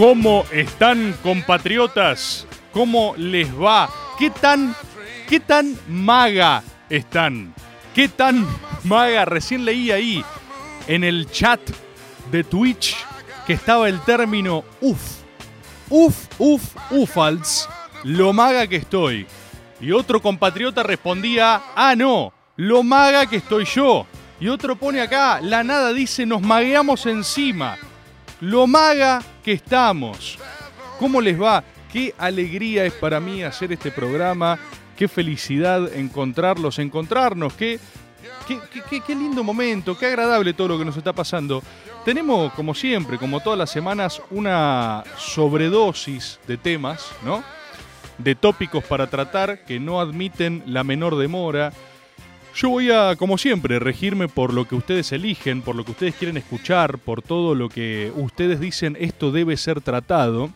¿Cómo están, compatriotas? ¿Cómo les va? ¿Qué tan, qué tan maga están? ¿Qué tan maga? Recién leí ahí en el chat de Twitch que estaba el término uf. Uf, uf, ufals. Lo maga que estoy. Y otro compatriota respondía, ah, no, lo maga que estoy yo. Y otro pone acá, la nada dice, nos magueamos encima. Lo maga que estamos. ¿Cómo les va? Qué alegría es para mí hacer este programa. Qué felicidad encontrarlos, encontrarnos. Qué, qué, qué- qué- lindo momento, qué agradable todo lo que nos está pasando. Tenemos, como siempre, como todas las semanas, una sobredosis de temas, ¿no? De tópicos para tratar que no admiten la menor demora. Yo voy a, como siempre, regirme por lo que ustedes eligen, por lo que ustedes quieren escuchar, por todo lo que ustedes dicen esto debe ser tratado.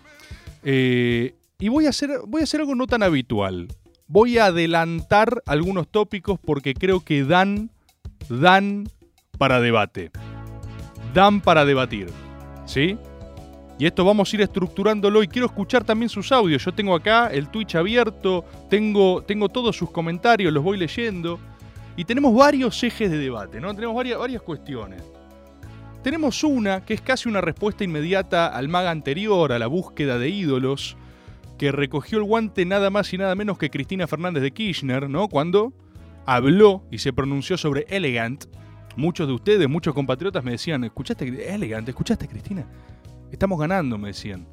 Eh, y voy a, hacer, voy a hacer algo no tan habitual. Voy a adelantar algunos tópicos porque creo que dan, dan para debate. Dan para debatir. ¿Sí? Y esto vamos a ir estructurándolo y quiero escuchar también sus audios. Yo tengo acá el Twitch abierto, tengo, tengo todos sus comentarios, los voy leyendo. Y tenemos varios ejes de debate, ¿no? Tenemos varias, varias cuestiones. Tenemos una que es casi una respuesta inmediata al maga anterior, a la búsqueda de ídolos, que recogió el guante nada más y nada menos que Cristina Fernández de Kirchner, ¿no? Cuando habló y se pronunció sobre Elegant. Muchos de ustedes, muchos compatriotas me decían, ¿escuchaste Elegant? ¿Escuchaste Cristina? Estamos ganando, me decían.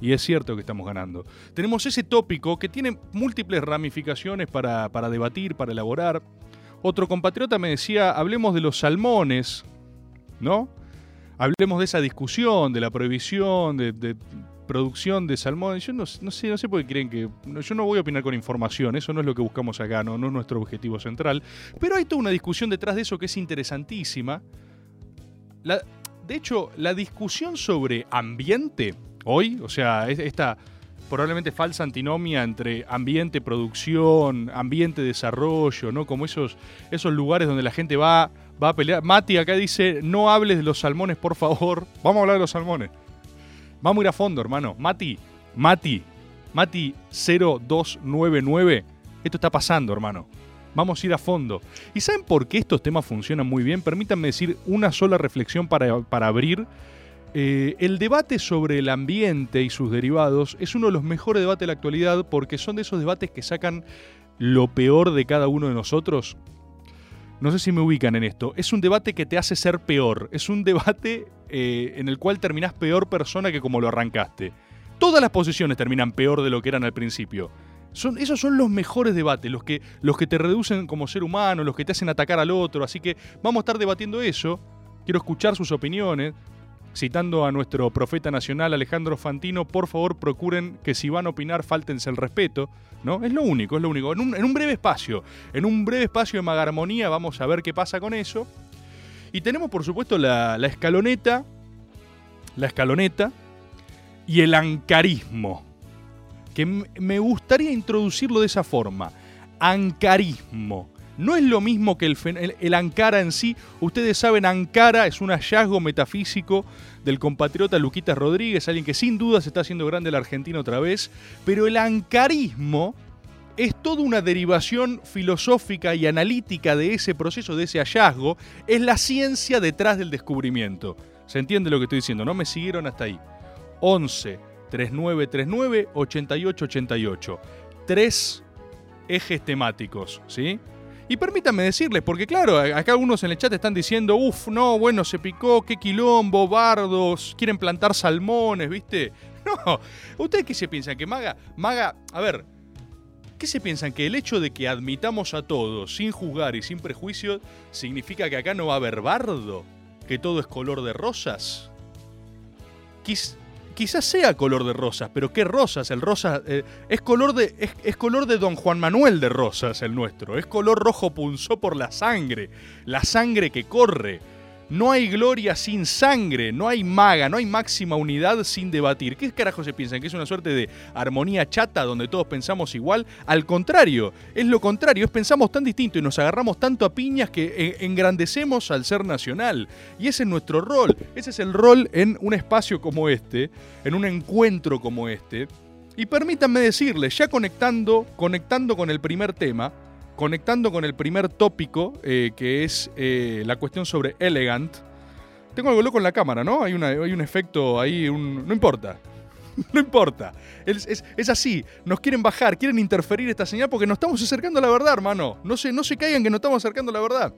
Y es cierto que estamos ganando. Tenemos ese tópico que tiene múltiples ramificaciones para, para debatir, para elaborar. Otro compatriota me decía, hablemos de los salmones, ¿no? Hablemos de esa discusión, de la prohibición, de, producción de salmón. Yo no, sé, no sé por qué creen que. Yo no voy a opinar con información, eso no es lo que buscamos acá, no, es nuestro objetivo central. Pero hay toda una discusión detrás de eso que es interesantísima. De hecho, la discusión sobre ambiente hoy, o sea, es- esta probablemente falsa antinomia entre ambiente, producción, ambiente, desarrollo, ¿no? Como esos, esos lugares donde la gente va, va a pelear. Mati acá dice, no hables de los salmones, por favor. Vamos a hablar de los salmones. Vamos a ir a fondo, hermano. Mati, Mati, Mati 0299. Esto está pasando, hermano. Vamos a ir a fondo. ¿Y saben por qué estos temas funcionan muy bien? Permítanme decir una sola reflexión para, para abrir. Eh, el debate sobre el ambiente y sus derivados es uno de los mejores debates de la actualidad porque son de esos debates que sacan lo peor de cada uno de nosotros. No sé si me ubican en esto. Es un debate que te hace ser peor. Es un debate eh, en el cual terminás peor persona que como lo arrancaste. Todas las posiciones terminan peor de lo que eran al principio. Son, esos son los mejores debates, los que, los que te reducen como ser humano, los que te hacen atacar al otro. Así que vamos a estar debatiendo eso. Quiero escuchar sus opiniones. Citando a nuestro profeta nacional Alejandro Fantino, por favor procuren que si van a opinar fáltense el respeto, ¿no? Es lo único, es lo único. En un, breve espacio, en un breve espacio de magarmonía vamos a ver qué pasa con eso. Y tenemos por supuesto la, escaloneta, la escaloneta y el ancarismo, que me gustaría introducirlo de esa forma. Ancarismo. No es lo mismo que el, el- el Ankara en sí. Ustedes saben, Ankara es un hallazgo metafísico del compatriota Luquitas Rodríguez, alguien que sin duda se está haciendo grande la Argentina otra vez. Pero el ancarismo es toda una derivación filosófica y analítica de ese proceso, de ese hallazgo. Es la ciencia detrás del descubrimiento. ¿Se entiende lo que estoy diciendo? No me siguieron hasta ahí. 11 3939-8888. Tres ejes temáticos, ¿sí? Y permítanme decirles, porque claro, acá algunos en el chat están diciendo, uff, no, bueno, se picó, qué quilombo, bardos, quieren plantar salmones, ¿viste? No, ¿ustedes qué se piensan? Que Maga, Maga, a ver, ¿qué se piensan? Que el hecho de que admitamos a todos sin juzgar y sin prejuicios significa que acá no va a haber bardo? ¿Que todo es color de rosas? Quiz- quizás sea color de rosas, pero ¿qué rosas? El rosa eh, es, color de, es, es color de Don Juan Manuel de Rosas el nuestro. Es color rojo punzó por la sangre, la sangre que corre. No hay gloria sin sangre, no hay maga, no hay máxima unidad sin debatir. ¿Qué carajo se piensan? ¿Que es una suerte de armonía chata donde todos pensamos igual? Al contrario, es lo contrario, es pensamos tan distinto y nos agarramos tanto a piñas que eh, engrandecemos al ser nacional. Y ese es nuestro rol, ese es el rol en un espacio como este, en un encuentro como este. Y permítanme decirles, ya conectando, conectando con el primer tema, conectando con el primer tópico, eh, que es eh, la cuestión sobre Elegant. Tengo algo loco en la cámara, ¿no? Hay, una- hay un efecto ahí, no importa. No importa. Es, es- así. Nos quieren bajar, quieren interferir esta señal porque nos estamos acercando a la verdad, hermano. No se, no se caigan que nos estamos acercando a la verdad.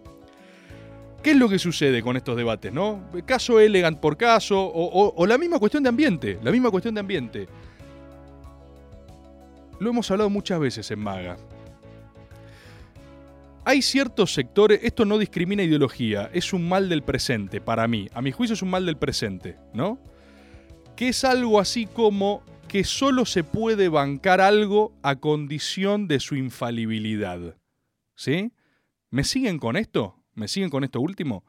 ¿Qué es lo que sucede con estos debates, no? Caso Elegant por caso, o la misma cuestión de ambiente. La misma cuestión de ambiente. Lo hemos hablado muchas veces en Maga. Hay ciertos sectores, esto no discrimina ideología, es un mal del presente, para mí. A mi juicio es un mal del presente, ¿no? Que es algo así como que solo se puede bancar algo a condición de su infalibilidad. ¿Sí? ¿Me siguen con esto? ¿Me siguen con esto último?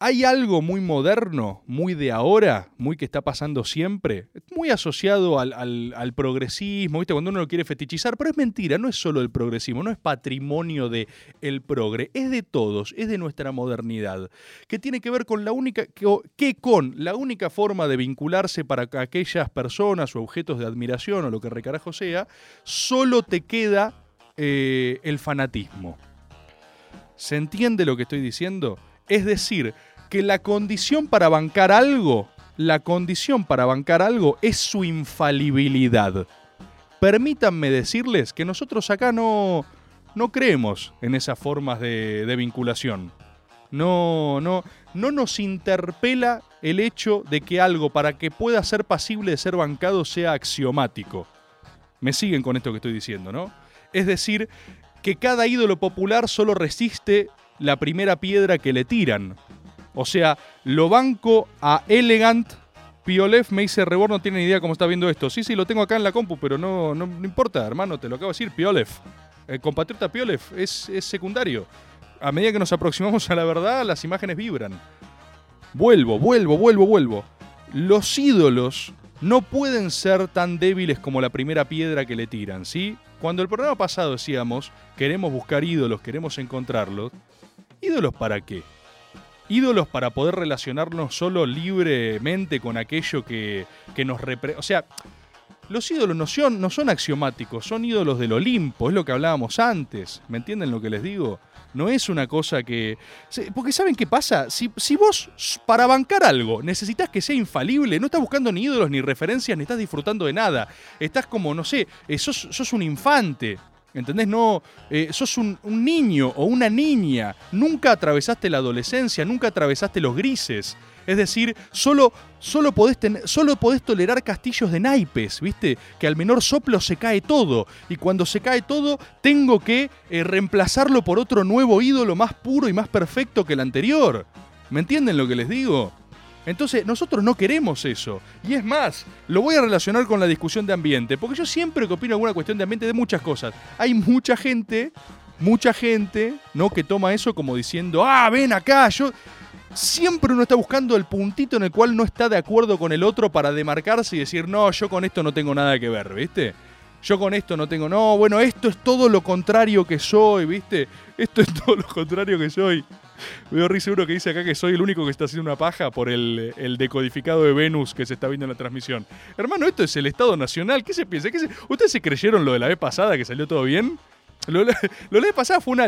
Hay algo muy moderno, muy de ahora, muy que está pasando siempre, muy asociado al, progresismo, ¿viste? Cuando uno lo quiere fetichizar, pero es mentira, no es solo el progresismo, no es patrimonio de el progre, es de todos, es de nuestra modernidad, que tiene que ver con la única, que, con la única forma de vincularse para que aquellas personas o objetos de admiración o lo que recarajo sea, solo te queda eh, el fanatismo. ¿Se entiende lo que estoy diciendo? Es decir, que la condición para bancar algo, la condición para bancar algo es su infalibilidad. Permítanme decirles que nosotros acá no, no creemos en esas formas de, vinculación. No, no, no nos interpela el hecho de que algo para que pueda ser pasible de ser bancado sea axiomático. Me siguen con esto que estoy diciendo, ¿no? Es decir, que cada ídolo popular solo resiste la primera piedra que le tiran. O sea, lo banco a Elegant. Piolev me dice, Rebor no tiene ni idea cómo está viendo esto. Sí, sí, lo tengo acá en la compu, pero no, no, importa, hermano, te lo acabo de decir, Piolev. El compatriota Piolev es, es secundario. A medida que nos aproximamos a la verdad, las imágenes vibran. Vuelvo, vuelvo, vuelvo, vuelvo. Los ídolos no pueden ser tan débiles como la primera piedra que le tiran, ¿sí? Cuando el programa pasado decíamos, queremos buscar ídolos, queremos encontrarlos, ¿ídolos para qué? ídolos para poder relacionarnos solo libremente con aquello que, que nos representa. O sea, los ídolos no son, no son axiomáticos, son ídolos del Olimpo, es lo que hablábamos antes. ¿Me entienden lo que les digo? No es una cosa que... Porque ¿saben qué pasa? Si, si vos para bancar algo necesitas que sea infalible, no estás buscando ni ídolos ni referencias, ni estás disfrutando de nada. Estás como, no sé, eh, sos, sos un infante. ¿Entendés? No, eh, sos un, niño o una niña. Nunca atravesaste la adolescencia, nunca atravesaste los grises. Es decir, solo, solo, podés solo podés tolerar castillos de naipes, ¿viste? Que al menor soplo se cae todo. Y cuando se cae todo, tengo que eh, reemplazarlo por otro nuevo ídolo más puro y más perfecto que el anterior. ¿Me entienden lo que les digo? Entonces, nosotros no queremos eso. Y es más, lo voy a relacionar con la discusión de ambiente, porque yo siempre que opino alguna cuestión de ambiente de muchas cosas, hay mucha gente, mucha gente, ¿no? Que toma eso como diciendo, ah, ven acá, yo... Siempre uno está buscando el puntito en el cual no está de acuerdo con el otro para demarcarse y decir, no, yo con esto no tengo nada que ver, ¿viste? Yo con esto no tengo, no, bueno, esto es todo lo contrario que soy, ¿viste? Esto es todo lo contrario que soy. Veo risa uno que dice acá que soy el único que está haciendo una paja por el, decodificado de Venus que se está viendo en la transmisión. Hermano, esto es el Estado Nacional. ¿Qué se piensa? ¿Qué se- ¿Ustedes se creyeron lo de la vez pasada que salió todo bien? Lo, de la vez pasada fue una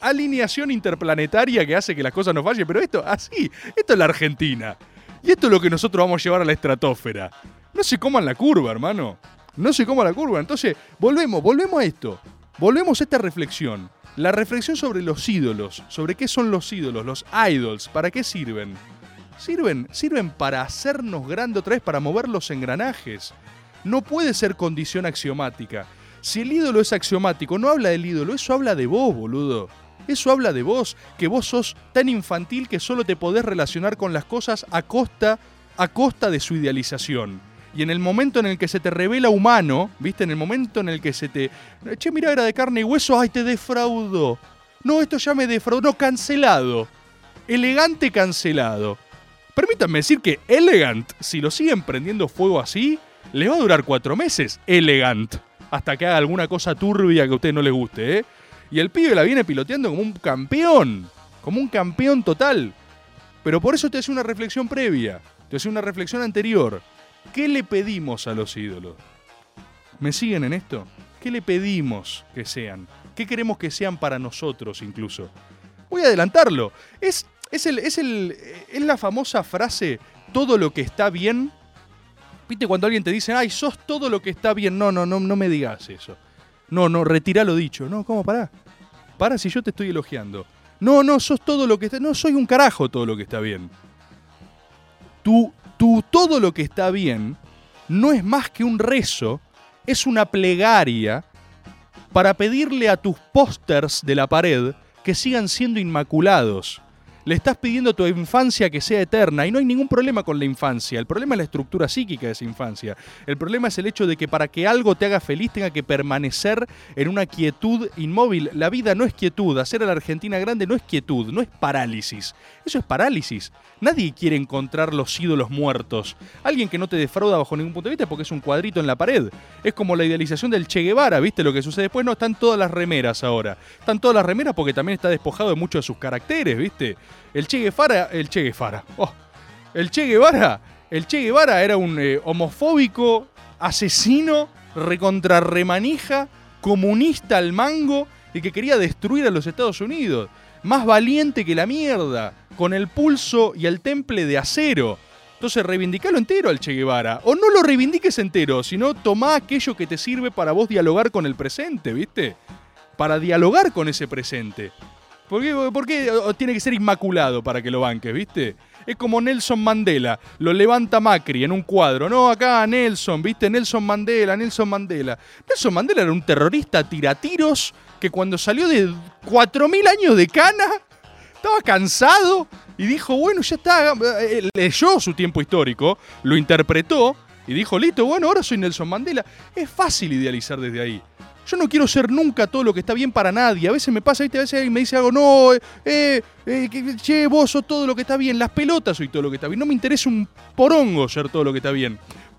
alineación interplanetaria que hace que las cosas no fallen, pero esto, así, esto es la Argentina. Y esto es lo que nosotros vamos a llevar a la estratosfera. No se coman la curva, hermano. No se coma la curva. Entonces, volvemos, volvemos a esto. Volvemos a esta reflexión. La reflexión sobre los ídolos, sobre qué son los ídolos, los idols, para qué sirven. Sirven, sirven para hacernos grande otra vez, para mover los engranajes. No puede ser condición axiomática. Si el ídolo es axiomático, no habla del ídolo, eso habla de vos, boludo. Eso habla de vos, que vos sos tan infantil que solo te podés relacionar con las cosas a costa, a costa de su idealización. Y en el momento en el que se te revela humano, ¿viste? En el momento en el que se te. Che, mira, era de carne y hueso, ¡ay, te defraudó! No, esto ya me defraudó. Cancelado. Elegante cancelado. Permítanme decir que Elegant, si lo siguen prendiendo fuego así, le va a durar cuatro meses. Elegant. Hasta que haga alguna cosa turbia que a usted no le guste, ¿eh? Y el pibe la viene piloteando como un campeón. Como un campeón total. Pero por eso te hace una reflexión previa. Te hace una reflexión anterior. ¿Qué le pedimos a los ídolos? ¿Me siguen en esto? ¿Qué le pedimos que sean? ¿Qué queremos que sean para nosotros incluso? Voy a adelantarlo. Es, es, el, es, el, es la famosa frase, todo lo que está bien. ¿Viste cuando alguien te dice, ay, sos todo lo que está bien? No, no, no, no me digas eso. No, no, retira lo dicho. No, ¿cómo? Pará. Pará si yo te estoy elogiando. No, no, sos todo lo que está... No, soy un carajo todo lo que está bien. Tú, tú, todo lo que está bien no es más que un rezo, es una plegaria para pedirle a tus pósters de la pared que sigan siendo inmaculados. Le estás pidiendo a tu infancia que sea eterna y no hay ningún problema con la infancia. El problema es la estructura psíquica de esa infancia. El problema es el hecho de que para que algo te haga feliz tenga que permanecer en una quietud inmóvil. La vida no es quietud. Hacer a la Argentina grande no es quietud, no es parálisis. Eso es parálisis. Nadie quiere encontrar los ídolos muertos. Alguien que no te defrauda bajo ningún punto de vista porque es un cuadrito en la pared. Es como la idealización del Che Guevara, ¿viste lo que sucede después? No, están todas las remeras ahora. Están todas las remeras porque también está despojado de muchos de sus caracteres, ¿viste? El Che Guevara, el Che Guevara. Oh, el Che Guevara, el Che Guevara era un eh, homofóbico, asesino, recontrarremanija, comunista al mango y que quería destruir a los Estados Unidos. Más valiente que la mierda, con el pulso y el temple de acero. Entonces reivindicalo entero al Che Guevara. O no lo reivindiques entero, sino toma aquello que te sirve para vos dialogar con el presente, ¿viste? Para dialogar con ese presente. ¿Por qué, tiene que ser inmaculado para que lo banques, viste? Es como Nelson Mandela, lo levanta Macri en un cuadro. No, acá Nelson, viste, Nelson Mandela, Nelson Mandela. Nelson Mandela era un terrorista tiratiros que cuando salió de 4.000 años de cana, estaba cansado y dijo, bueno, ya está. Eh, Leyó su tiempo histórico, lo interpretó y dijo, listo, bueno, ahora soy Nelson Mandela. Es fácil idealizar desde ahí. Yo no quiero ser nunca todo lo que está bien para nadie. A veces me pasa, ¿viste? a veces alguien me dice algo, no, eh, eh, che, vos sos todo lo que está bien. Las pelotas soy todo lo que está bien. No me interesa un porongo ser todo lo que está bien.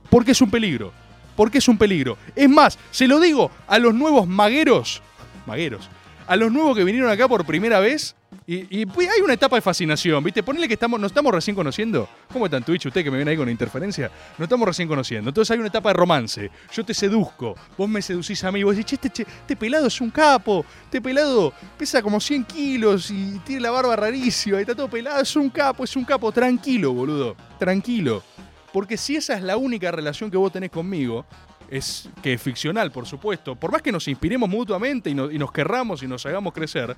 Porque es un peligro. Porque es un peligro. Es más, se lo digo a los nuevos magueros. Magueros. A los nuevos que vinieron acá por primera vez. Y, y hay una etapa de fascinación, ¿viste? Ponele que estamos, nos estamos recién conociendo. ¿Cómo está en Twitch usted que me viene ahí con interferencia? Nos estamos recién conociendo. Entonces hay una etapa de romance. Yo te seduzco, vos me seducís a mí. Vos decís, che, este, che, este pelado es un capo. Este pelado pesa como 100 kilos y tiene la barba rarísima. Y está todo pelado. Es un capo, es un capo. Tranquilo, boludo. Tranquilo. Porque si esa es la única relación que vos tenés conmigo, es que es ficcional, por supuesto, por más que nos inspiremos mutuamente y nos querramos y nos hagamos crecer,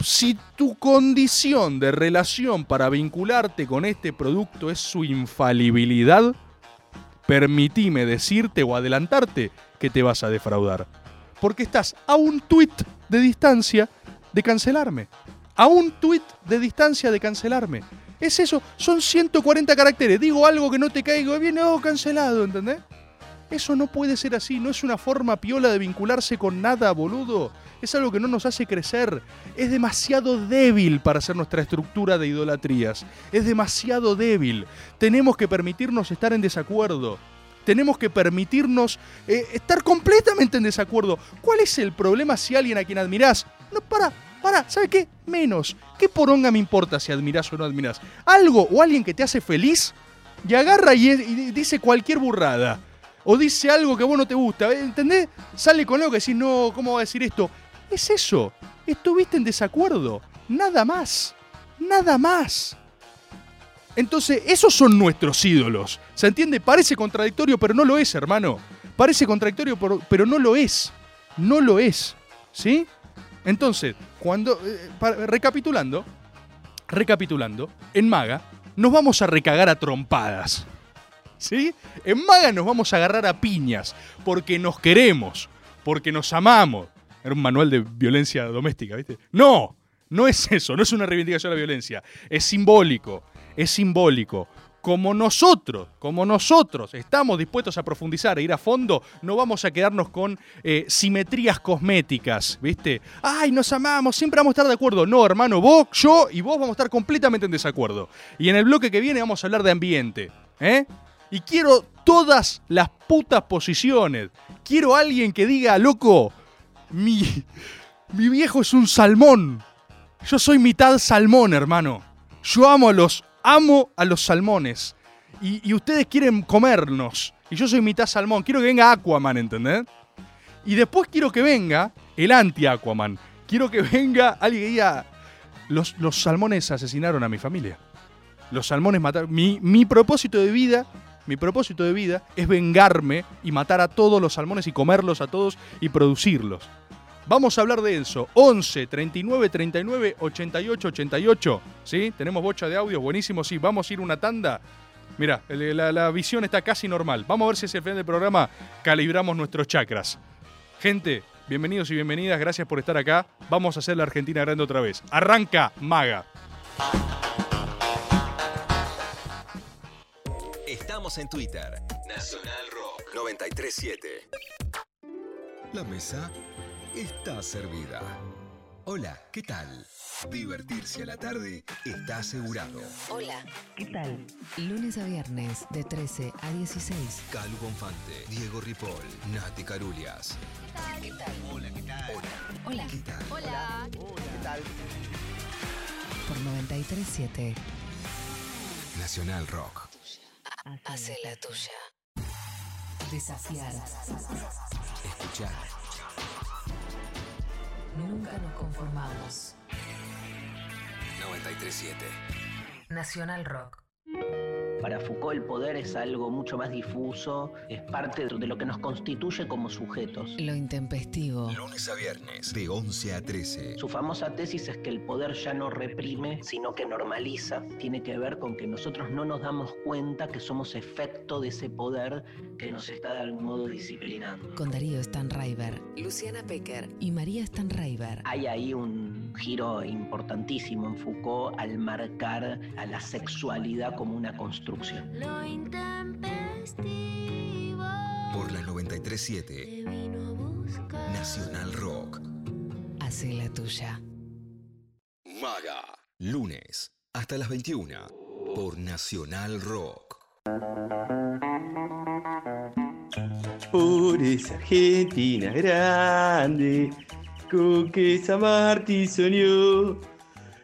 si tu condición de relación para vincularte con este producto es su infalibilidad, permitime decirte o adelantarte que te vas a defraudar. Porque estás a un tuit de distancia de cancelarme. A un tuit de distancia de cancelarme. Es eso, son 140 caracteres. Digo algo que no te caigo bien, oh, cancelado, ¿entendés? Eso no puede ser así, no es una forma piola de vincularse con nada, boludo. Es algo que no nos hace crecer. Es demasiado débil para ser nuestra estructura de idolatrías. Es demasiado débil. Tenemos que permitirnos estar en desacuerdo. Tenemos que permitirnos eh, estar completamente en desacuerdo. ¿Cuál es el problema si alguien a quien admirás? No, para, para, ¿sabe qué? Menos. ¿Qué poronga me importa si admirás o no admirás? Algo o alguien que te hace feliz y agarra y, y dice cualquier burrada o dice algo que vos no te gusta, ¿entendés? Sale con algo que decís, no, ¿cómo va a decir esto? Es eso, estuviste en desacuerdo, nada más, nada más. Entonces, esos son nuestros ídolos. ¿Se entiende? Parece contradictorio, pero no lo es, hermano. Parece contradictorio, pero, no lo es. No lo es. ¿Sí? Entonces, cuando. eh, recapitulando. Recapitulando. En Maga, nos vamos a recagar a trompadas. ¿Sí? En Maga nos vamos a agarrar a piñas. Porque nos queremos. Porque nos amamos. Era un manual de violencia doméstica, ¿viste? No, no es eso, no es una reivindicación de la violencia. Es simbólico, es simbólico. Como nosotros, como nosotros estamos dispuestos a profundizar e ir a fondo, no vamos a quedarnos con eh, simetrías cosméticas, ¿viste? Ay, nos amamos, siempre vamos a estar de acuerdo. No, hermano, vos, yo y vos vamos a estar completamente en desacuerdo. Y en el bloque que viene vamos a hablar de ambiente, ¿eh? Y quiero todas las putas posiciones. Quiero alguien que diga, loco, mi, mi viejo es un salmón. Yo soy mitad salmón, hermano. Yo amo a los, amo a los salmones. Y, y ustedes quieren comernos. Y yo soy mitad salmón. Quiero que venga Aquaman, ¿entendés? Y después quiero que venga el anti-Aquaman. Quiero que venga alguien que diga, los, los salmones asesinaron a mi familia. Los salmones mataron... Mi, mi propósito de vida, mi propósito de vida es vengarme y matar a todos los salmones y comerlos a todos y producirlos. Vamos a hablar de eso. 11 39 39 88 88. ¿Sí? Tenemos bocha de audio. Buenísimo. Sí, vamos a ir una tanda. Mira, la, visión está casi normal. Vamos a ver si hacia el final del programa calibramos nuestros chakras. Gente, bienvenidos y bienvenidas. Gracias por estar acá. Vamos a hacer la Argentina grande otra vez. Arranca, maga. Estamos en Twitter. Nacional Rock 937. La mesa está servida. Hola, ¿qué tal? Divertirse a la tarde está asegurado. Hola, ¿qué tal? Lunes a viernes de 13 a 16. Calu Bonfante, Diego Ripoll, Nati Carulias. ¿Qué tal? Hola, ¿qué tal? Hola. ¿Qué tal? Hola. ¿Qué tal? Por 937. Nacional Rock. Hace la tuya. Desafiar. Escuchar. Nunca nos conformamos. 937. Nacional Rock. Para Foucault el poder es algo mucho más difuso, es parte de lo que nos constituye como sujetos. Lo intempestivo. Lunes a viernes, de 11 a 13. Su famosa tesis es que el poder ya no reprime, sino que normaliza. Tiene que ver con que nosotros no nos damos cuenta que somos efecto de ese poder que nos está de algún modo disciplinando. Con Darío Stanraiver, Luciana Pecker y María Stanraiver. Hay ahí un giro importantísimo en Foucault al marcar a la sexualidad como una construcción. Lo intempestivo Por la 937. te vino a buscar. Nacional Rock. Hace la tuya. Maga. Lunes hasta las 21. Por Nacional Rock. Por esa Argentina grande, con que San Martín soñó,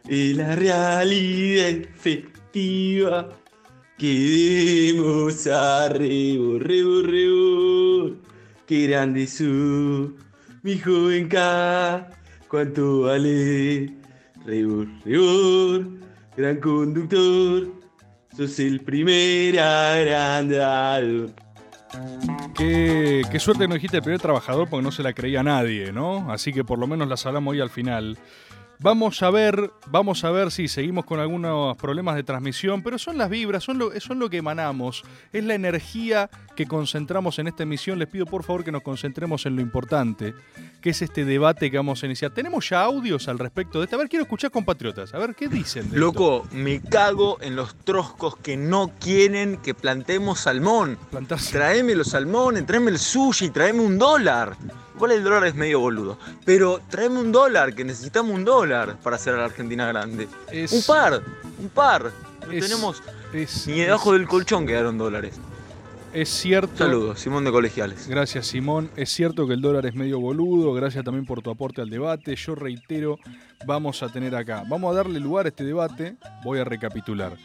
en la realidad efectiva, que debemos a rebor, rebor, rebor, qué grande su, mi joven K, cuánto vale, rebor, rebor, gran conductor, sos el primer agrandado. Qué, qué suerte no dijiste el primer trabajador porque no se la creía nadie, ¿no? Así que por lo menos las hablamos hoy al final. Vamos a ver, vamos a ver si seguimos con algunos problemas de transmisión, pero son las vibras, son lo, son lo que emanamos, es la energía que concentramos en esta emisión. Les pido por favor que nos concentremos en lo importante, que es este debate que vamos a iniciar. ¿Tenemos ya audios al respecto de esto? A ver, quiero escuchar compatriotas, a ver qué dicen. de esto? Loco, me cago en los troscos que no quieren que plantemos salmón. Traeme los salmones, tráeme el sushi, tráeme un dólar. Igual el dólar es medio boludo. Pero tráeme un dólar, que necesitamos un dólar para hacer a la Argentina grande. Es- Un par, un par. No Es- tenemos es- ni debajo del colchón quedaron dólares. Es cierto. Saludos, Simón de Colegiales. Gracias, Simón. Es cierto que el dólar es medio boludo. Gracias también por tu aporte al debate. Yo reitero, vamos a tener acá. Vamos a darle lugar a este debate. Voy a recapitular.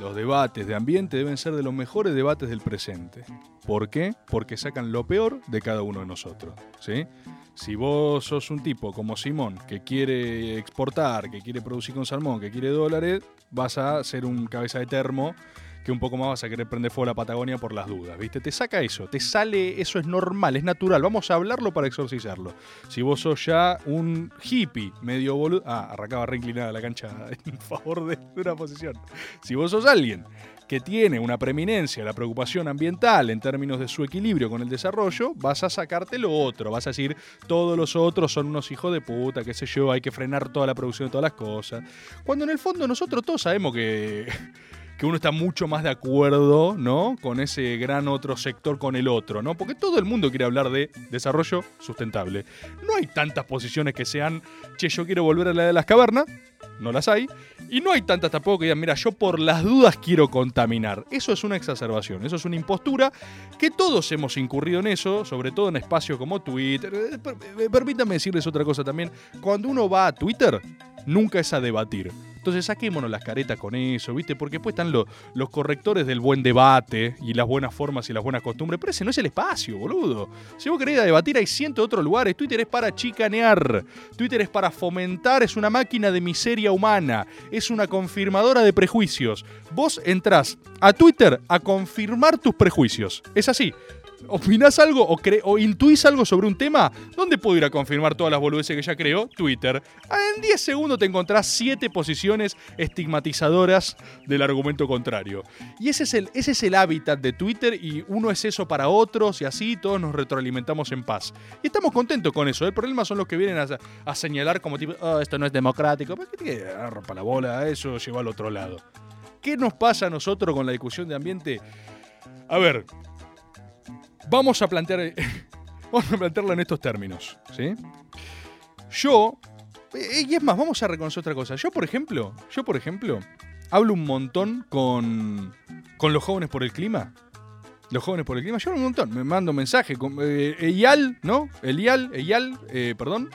Los debates de ambiente deben ser de los mejores debates del presente. ¿Por qué? Porque sacan lo peor de cada uno de nosotros. ¿sí? Si vos sos un tipo como Simón, que quiere exportar, que quiere producir con salmón, que quiere dólares, vas a ser un cabeza de termo que un poco más vas a querer prender fuego a la Patagonia por las dudas, ¿viste? Te saca eso, te sale, eso es normal, es natural, vamos a hablarlo para exorcizarlo. Si vos sos ya un hippie medio boludo, ah, arrancaba reinclinada la cancha en favor de, una posición. Si vos sos alguien que tiene una preeminencia, la preocupación ambiental en términos de su equilibrio con el desarrollo, vas a sacarte lo otro, vas a decir, todos los otros son unos hijos de puta, qué sé yo, hay que frenar toda la producción de todas las cosas. Cuando en el fondo nosotros todos sabemos que que uno está mucho más de acuerdo, ¿no? Con ese gran otro sector, con el otro, ¿no? Porque todo el mundo quiere hablar de desarrollo sustentable. No hay tantas posiciones que sean, che, yo quiero volver a la de las cavernas, no las hay, y no hay tantas tampoco que digan, mira, yo por las dudas quiero contaminar. Eso es una exacerbación, eso es una impostura que todos hemos incurrido en eso, sobre todo en espacios como Twitter. Eh, eh, Permítanme decirles otra cosa también, cuando uno va a Twitter, nunca es a debatir. Entonces saquémonos las caretas con eso, ¿viste? Porque después están lo- los correctores del buen debate y las buenas formas y las buenas costumbres. Pero ese no es el espacio, boludo. Si vos querés debatir, hay cientos de otros lugares. Twitter es para chicanear. Twitter es para fomentar. Es una máquina de miseria humana. Es una confirmadora de prejuicios. Vos entrás a Twitter a confirmar tus prejuicios. Es así. ¿Opinás algo o, cre- o intuís algo sobre un tema? ¿Dónde puedo ir a confirmar todas las boludeces que ya creo? Twitter. Ah, En 10 segundos te encontrás 7 posiciones estigmatizadoras del argumento contrario. Y ese es, el, ese es el hábitat de Twitter y uno es eso para otros y así todos nos retroalimentamos en paz. Y estamos contentos con eso. El problema son los que vienen a, a señalar como tipo, "Ah, esto no es democrático. ¿Para qué te rompa la bola? Eso lleva al otro lado. ¿Qué nos pasa a nosotros con la discusión de ambiente? A ver, vamos a plantear vamos a plantearlo en estos términos, ¿sí? Yo eh, y es más, vamos a reconocer otra cosa. Yo, por ejemplo, yo por ejemplo hablo un montón con con los jóvenes por el clima. Los jóvenes por el clima, yo hablo un montón, me mando mensajes con eh, Eyal, ¿no? Elial, Eyal, eh, perdón.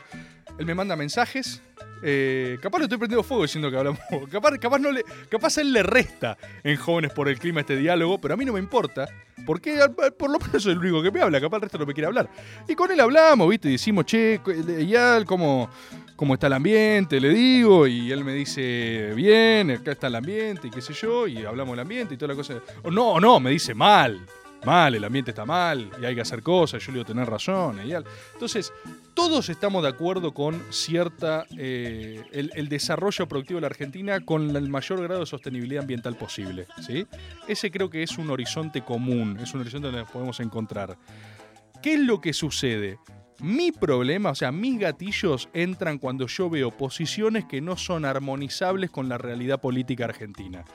Él me manda mensajes. Eh, capaz lo estoy prendiendo fuego diciendo que hablamos. Capaz, capaz, no le, capaz él le resta en Jóvenes por el Clima este diálogo, pero a mí no me importa. Porque por lo menos soy el único que me habla, capaz el resto no me quiere hablar. Y con él hablamos, ¿viste? Y decimos, che, Eyal, ¿cómo, ¿cómo está el ambiente? Le digo, y él me dice, bien, acá está el ambiente, y qué sé yo, y hablamos del ambiente y toda la cosa. No, no, me dice mal. Mal, el ambiente está mal y hay que hacer cosas, yo le digo tener razón. Eyal. Entonces, todos estamos de acuerdo con cierta. eh, el, el desarrollo productivo de la Argentina con el mayor grado de sostenibilidad ambiental posible. ¿sí? Ese creo que es un horizonte común, es un horizonte donde nos podemos encontrar. ¿Qué es lo que sucede? Mi problema, o sea, mis gatillos entran cuando yo veo posiciones que no son armonizables con la realidad política argentina.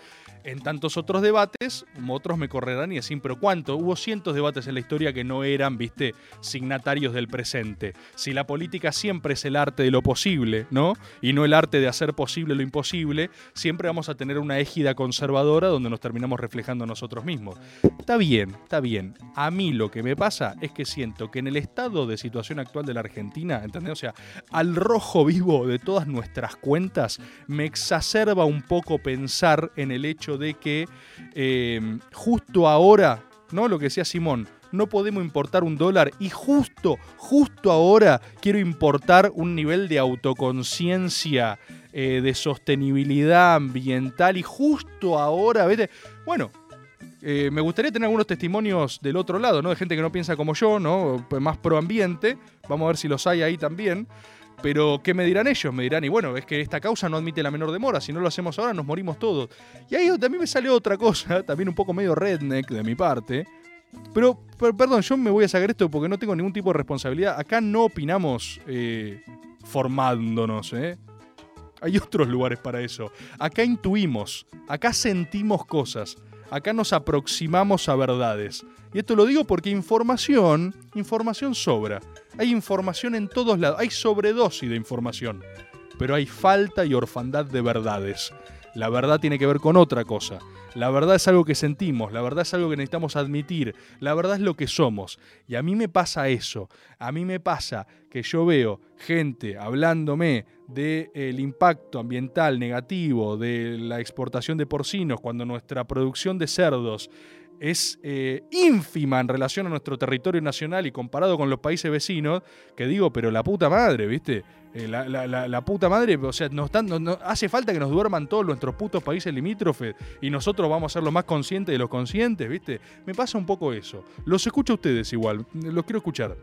En tantos otros debates, otros me correrán y decir, pero ¿cuánto? Hubo cientos de debates en la historia que no eran, viste, signatarios del presente. Si la política siempre es el arte de lo posible, ¿no? Y no el arte de hacer posible lo imposible, siempre vamos a tener una égida conservadora donde nos terminamos reflejando nosotros mismos. Está bien, está bien. A mí lo que me pasa es que siento que en el estado de situación actual de la Argentina, ¿entendés? O sea, al rojo vivo de todas nuestras cuentas, me exacerba un poco pensar en el hecho de que eh, justo ahora, ¿no? Lo que decía Simón, no podemos importar un dólar y justo, justo ahora quiero importar un nivel de autoconciencia, eh, de sostenibilidad ambiental y justo ahora, ¿viste? Bueno, eh, me gustaría tener algunos testimonios del otro lado, ¿no? De gente que no piensa como yo, ¿no? Más pro ambiente. Vamos a ver si los hay ahí también. Pero, ¿qué me dirán ellos? Me dirán, y bueno, es que esta causa no admite la menor demora. Si no lo hacemos ahora, nos morimos todos. Y ahí también me sale otra cosa, también un poco medio redneck de mi parte. Pero, per- perdón, yo me voy a sacar esto porque no tengo ningún tipo de responsabilidad. Acá no opinamos eh, formándonos, ¿eh? Hay otros lugares para eso. Acá intuimos, acá sentimos cosas, acá nos aproximamos a verdades. Y esto lo digo porque información, información sobra. Hay información en todos lados, hay sobredosis de información. Pero hay falta y orfandad de verdades. La verdad tiene que ver con otra cosa. La verdad es algo que sentimos, la verdad es algo que necesitamos admitir, la verdad es lo que somos. Y a mí me pasa eso, a mí me pasa que yo veo gente hablándome del impacto ambiental negativo de la exportación de porcinos cuando nuestra producción de cerdos es eh, ínfima en relación a nuestro territorio nacional y comparado con los países vecinos, que digo, pero la puta madre, ¿viste? Eh, la, la- puta madre, o sea, hace falta que nos duerman todos nuestros putos países limítrofes y nosotros vamos a ser los más conscientes de los conscientes, ¿viste? Me pasa un poco eso. Los escucho a ustedes igual, los quiero escuchar.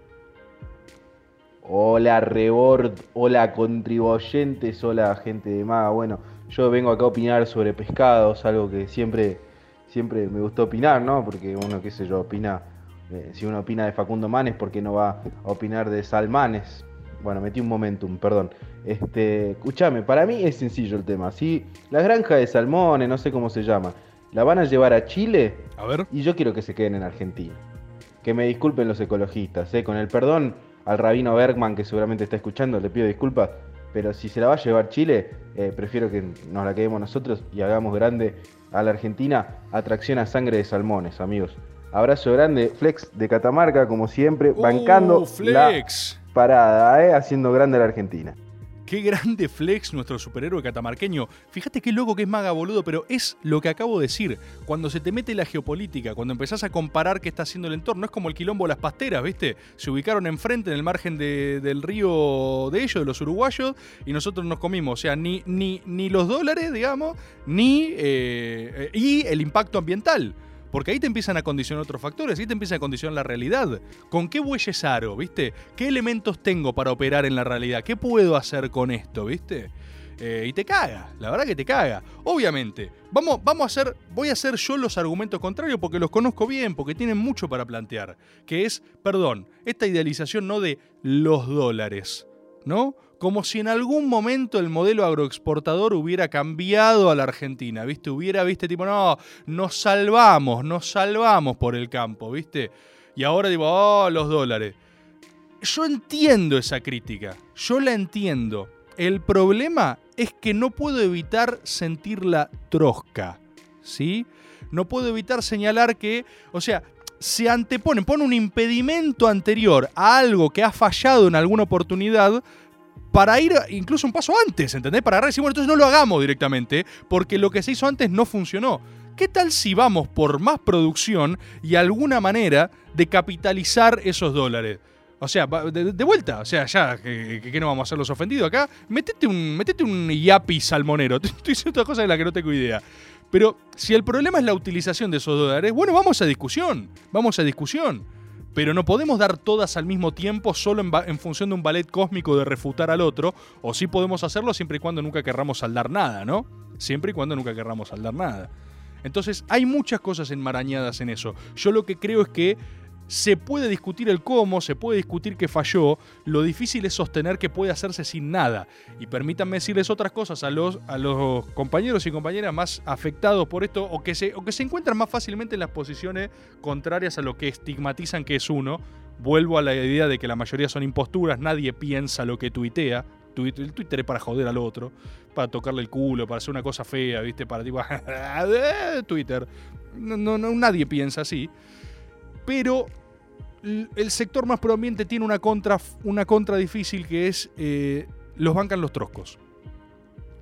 Hola Rebord, hola contribuyentes, hola gente de Maga. Bueno, yo vengo acá a opinar sobre pescados, algo que siempre, siempre me gustó opinar, ¿no? Porque uno, qué sé yo, opina, eh, si uno opina de Facundo Manes, ¿por qué no va a opinar de Salmanes? Bueno, metí un momentum, perdón. Este, escúchame, para mí es sencillo el tema. Si la granja de salmones, no sé cómo se llama, la van a llevar a Chile, a ver. y yo quiero que se queden en Argentina. Que me disculpen los ecologistas, ¿eh? con el perdón al rabino Bergman que seguramente está escuchando, le pido disculpas, pero si se la va a llevar Chile, eh, prefiero que nos la quedemos nosotros y hagamos grande a la Argentina atracción a sangre de salmones, amigos. Abrazo grande, Flex de Catamarca, como siempre, bancando Uh, Flex. la parada, ¿eh? haciendo grande a la Argentina. Qué grande Flex, nuestro superhéroe catamarqueño. Fíjate qué loco que es maga boludo, pero es lo que acabo de decir. Cuando se te mete la geopolítica, cuando empezás a comparar qué está haciendo el entorno, es como el quilombo de las pasteras, ¿viste? Se ubicaron enfrente en el margen de- del río de ellos, de los uruguayos, y nosotros nos comimos. O sea, ni, ni, ni los dólares, digamos, ni. eh, eh, y el impacto ambiental. Porque ahí te empiezan a condicionar otros factores, ahí te empiezan a condicionar la realidad. ¿Con qué bueyes aro, viste? ¿Qué elementos tengo para operar en la realidad? ¿Qué puedo hacer con esto, viste? Eh, y te caga, la verdad que te caga. Obviamente, vamos, vamos a hacer, voy a hacer yo los argumentos contrarios porque los conozco bien, porque tienen mucho para plantear. Que es, perdón, esta idealización no de los dólares, ¿no? Como si en algún momento el modelo agroexportador hubiera cambiado a la Argentina, ¿viste? Hubiera, ¿viste? Tipo, no, nos salvamos, nos salvamos por el campo, ¿viste? Y ahora digo, oh, los dólares. Yo entiendo esa crítica, yo la entiendo. El problema es que no puedo evitar sentirla trosca, ¿sí? No puedo evitar señalar que, o sea, se anteponen, pone un impedimento anterior a algo que ha fallado en alguna oportunidad para ir incluso un paso antes, ¿entendés? Para agarrar y decir, bueno, entonces no lo hagamos directamente, porque lo que se hizo antes no funcionó. ¿Qué tal si vamos por más producción y alguna manera de capitalizar esos dólares? O sea, de, vuelta, o sea, ya, que, no vamos a hacer los ofendidos acá. Metete un, metete un yapi salmonero. Estoy diciendo otra cosa de la que no tengo idea. Pero si el problema es la utilización de esos dólares, bueno, vamos a discusión. Vamos a discusión. Pero no podemos dar todas al mismo tiempo solo en, función de un ballet cósmico de refutar al otro. O sí podemos hacerlo siempre y cuando nunca querramos saldar nada, ¿no? Siempre y cuando nunca querramos saldar nada. Entonces hay muchas cosas enmarañadas en eso. Yo lo que creo es que se puede discutir el cómo, se puede discutir que falló, lo difícil es sostener que puede hacerse sin nada. Y permítanme decirles otras cosas a los, a los compañeros y compañeras más afectados por esto o que, se, o que se encuentran más fácilmente en las posiciones contrarias a lo que estigmatizan que es uno. Vuelvo a la idea de que la mayoría son imposturas, nadie piensa lo que tuitea. Tuit- El Twitter es para joder al otro, para tocarle el culo, para hacer una cosa fea, ¿viste? Para tipo, Twitter. No, no, no, nadie piensa así. Pero el sector más proambiente tiene una contra, una contra difícil que es eh, los bancan los troscos.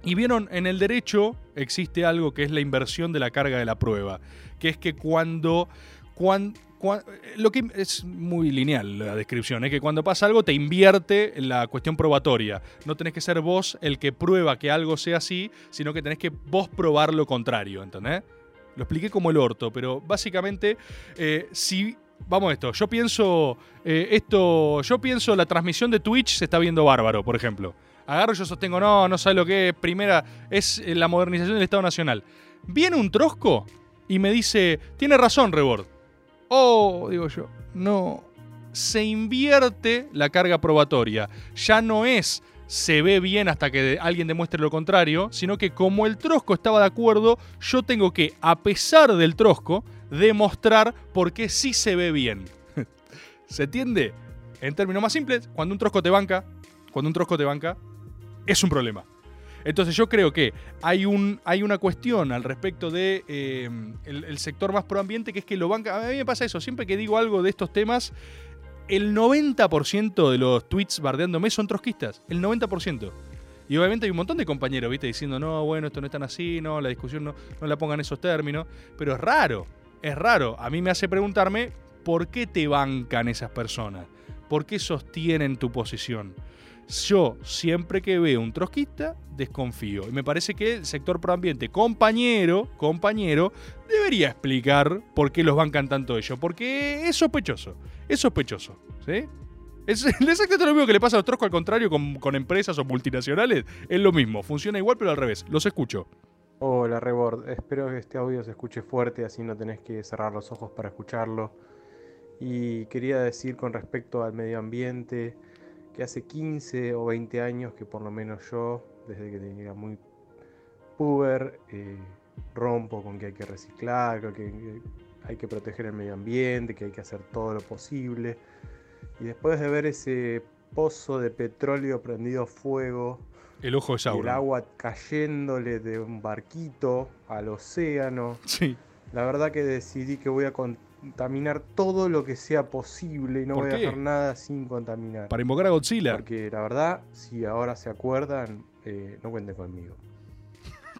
Y vieron, en el derecho existe algo que es la inversión de la carga de la prueba, que es que cuando... cuan- cuan- lo que es muy lineal la descripción, es que cuando pasa algo te invierte la cuestión probatoria. No tenés que ser vos el que prueba que algo sea así, sino que tenés que vos probar lo contrario, ¿entendés? Lo expliqué como el orto, pero básicamente, eh, si. Vamos a esto, yo pienso. eh, esto. Yo pienso la transmisión de Twitch se está viendo bárbaro, por ejemplo. Agarro yo sostengo, no, no sabe lo que es. Primera, es eh, la modernización del Estado Nacional. Viene un trosco y me dice, tiene razón, Rebord. Oh, digo yo, no. Se invierte la carga probatoria. Ya no es se ve bien hasta que alguien demuestre lo contrario, sino que como el trosco estaba de acuerdo, yo tengo que, a pesar del trosco, demostrar por qué sí se ve bien. ¿Se entiende? En términos más simples, cuando un trosco te banca, cuando un trosco te banca, es un problema. Entonces yo creo que hay, un, hay una cuestión al respecto de eh, sector más proambiente que es que lo banca. A mí me pasa eso, siempre que digo algo de estos temas, el 90% de los tweets bardeándome son trotskistas. El 90%. Y obviamente hay un montón de compañeros, ¿viste? Diciendo, no, bueno, esto no es tan así, no, la discusión no, no la pongan esos términos. Pero es raro, es raro. A mí me hace preguntarme, ¿por qué te bancan esas personas? ¿Por qué sostienen tu posición? Yo, siempre que veo un trotskista, desconfío. Y me parece que el sector proambiente, compañero, compañero, debería explicar por qué los bancan tanto ellos. Porque es sospechoso. Es sospechoso. ¿Sí? Es exactamente lo mismo que le pasa a los troscos, al contrario, con, con empresas o multinacionales. Es lo mismo. Funciona igual, pero al revés. Los escucho. Hola Rebord, espero que este audio se escuche fuerte, así no tenés que cerrar los ojos para escucharlo. Y quería decir con respecto al medio ambiente, que hace 15 o 20 años que por lo menos yo, desde que era muy puber, eh, rompo con que hay que reciclar, con que hay que proteger el medio ambiente, que hay que hacer todo lo posible. Y después de ver ese pozo de petróleo prendido a fuego, El ojo de y el Sauron. agua cayéndole de un barquito al océano. Sí. La verdad que decidí que voy a contaminar todo lo que sea posible y no ¿Por voy a dejar nada sin contaminar. Para invocar a Godzilla. Porque la verdad, si ahora se acuerdan, eh, no cuenten conmigo.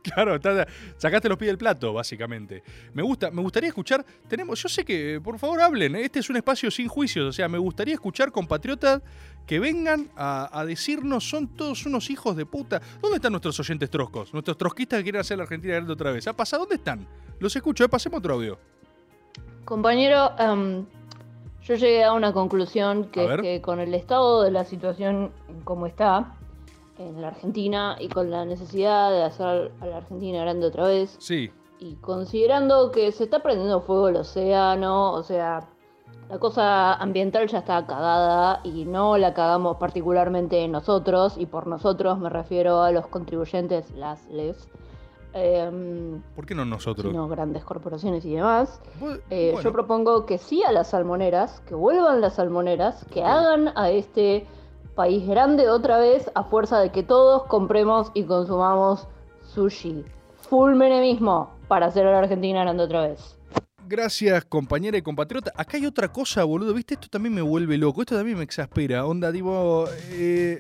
Claro, está- sacaste los pies del plato, básicamente. Me gusta, me gustaría escuchar. Tenemos, yo sé que, por favor, hablen. ¿eh? Este es un espacio sin juicios. O sea, me gustaría escuchar compatriotas que vengan a, a decirnos son todos unos hijos de puta. ¿Dónde están nuestros oyentes troscos? Nuestros trosquistas que quieren hacer la Argentina grande otra vez. ¿Ha pasado? ¿Dónde están? Los escucho, ¿eh? pasemos otro audio. Compañero, em, yo llegué a una conclusión que es que con el estado de la situación como está en la Argentina y con la necesidad de hacer a la Argentina grande otra vez, Sí. y considerando que se está prendiendo fuego el océano, o sea, la cosa ambiental ya está cagada y no la cagamos particularmente nosotros, y por nosotros me refiero a los contribuyentes, las les. Em, ¿Por qué no nosotros? sino grandes corporaciones y demás. Eh, bueno. Yo propongo que sí a las salmoneras, que vuelvan las salmoneras, que hagan a este país grande otra vez a fuerza de que todos compremos y consumamos sushi. Full menemismo para hacer a la Argentina grande otra vez. Gracias, compañera y compatriota. Acá hay otra cosa, boludo. ¿Viste? Esto también me vuelve loco. Esto también me exaspera. Onda, tipo. eh,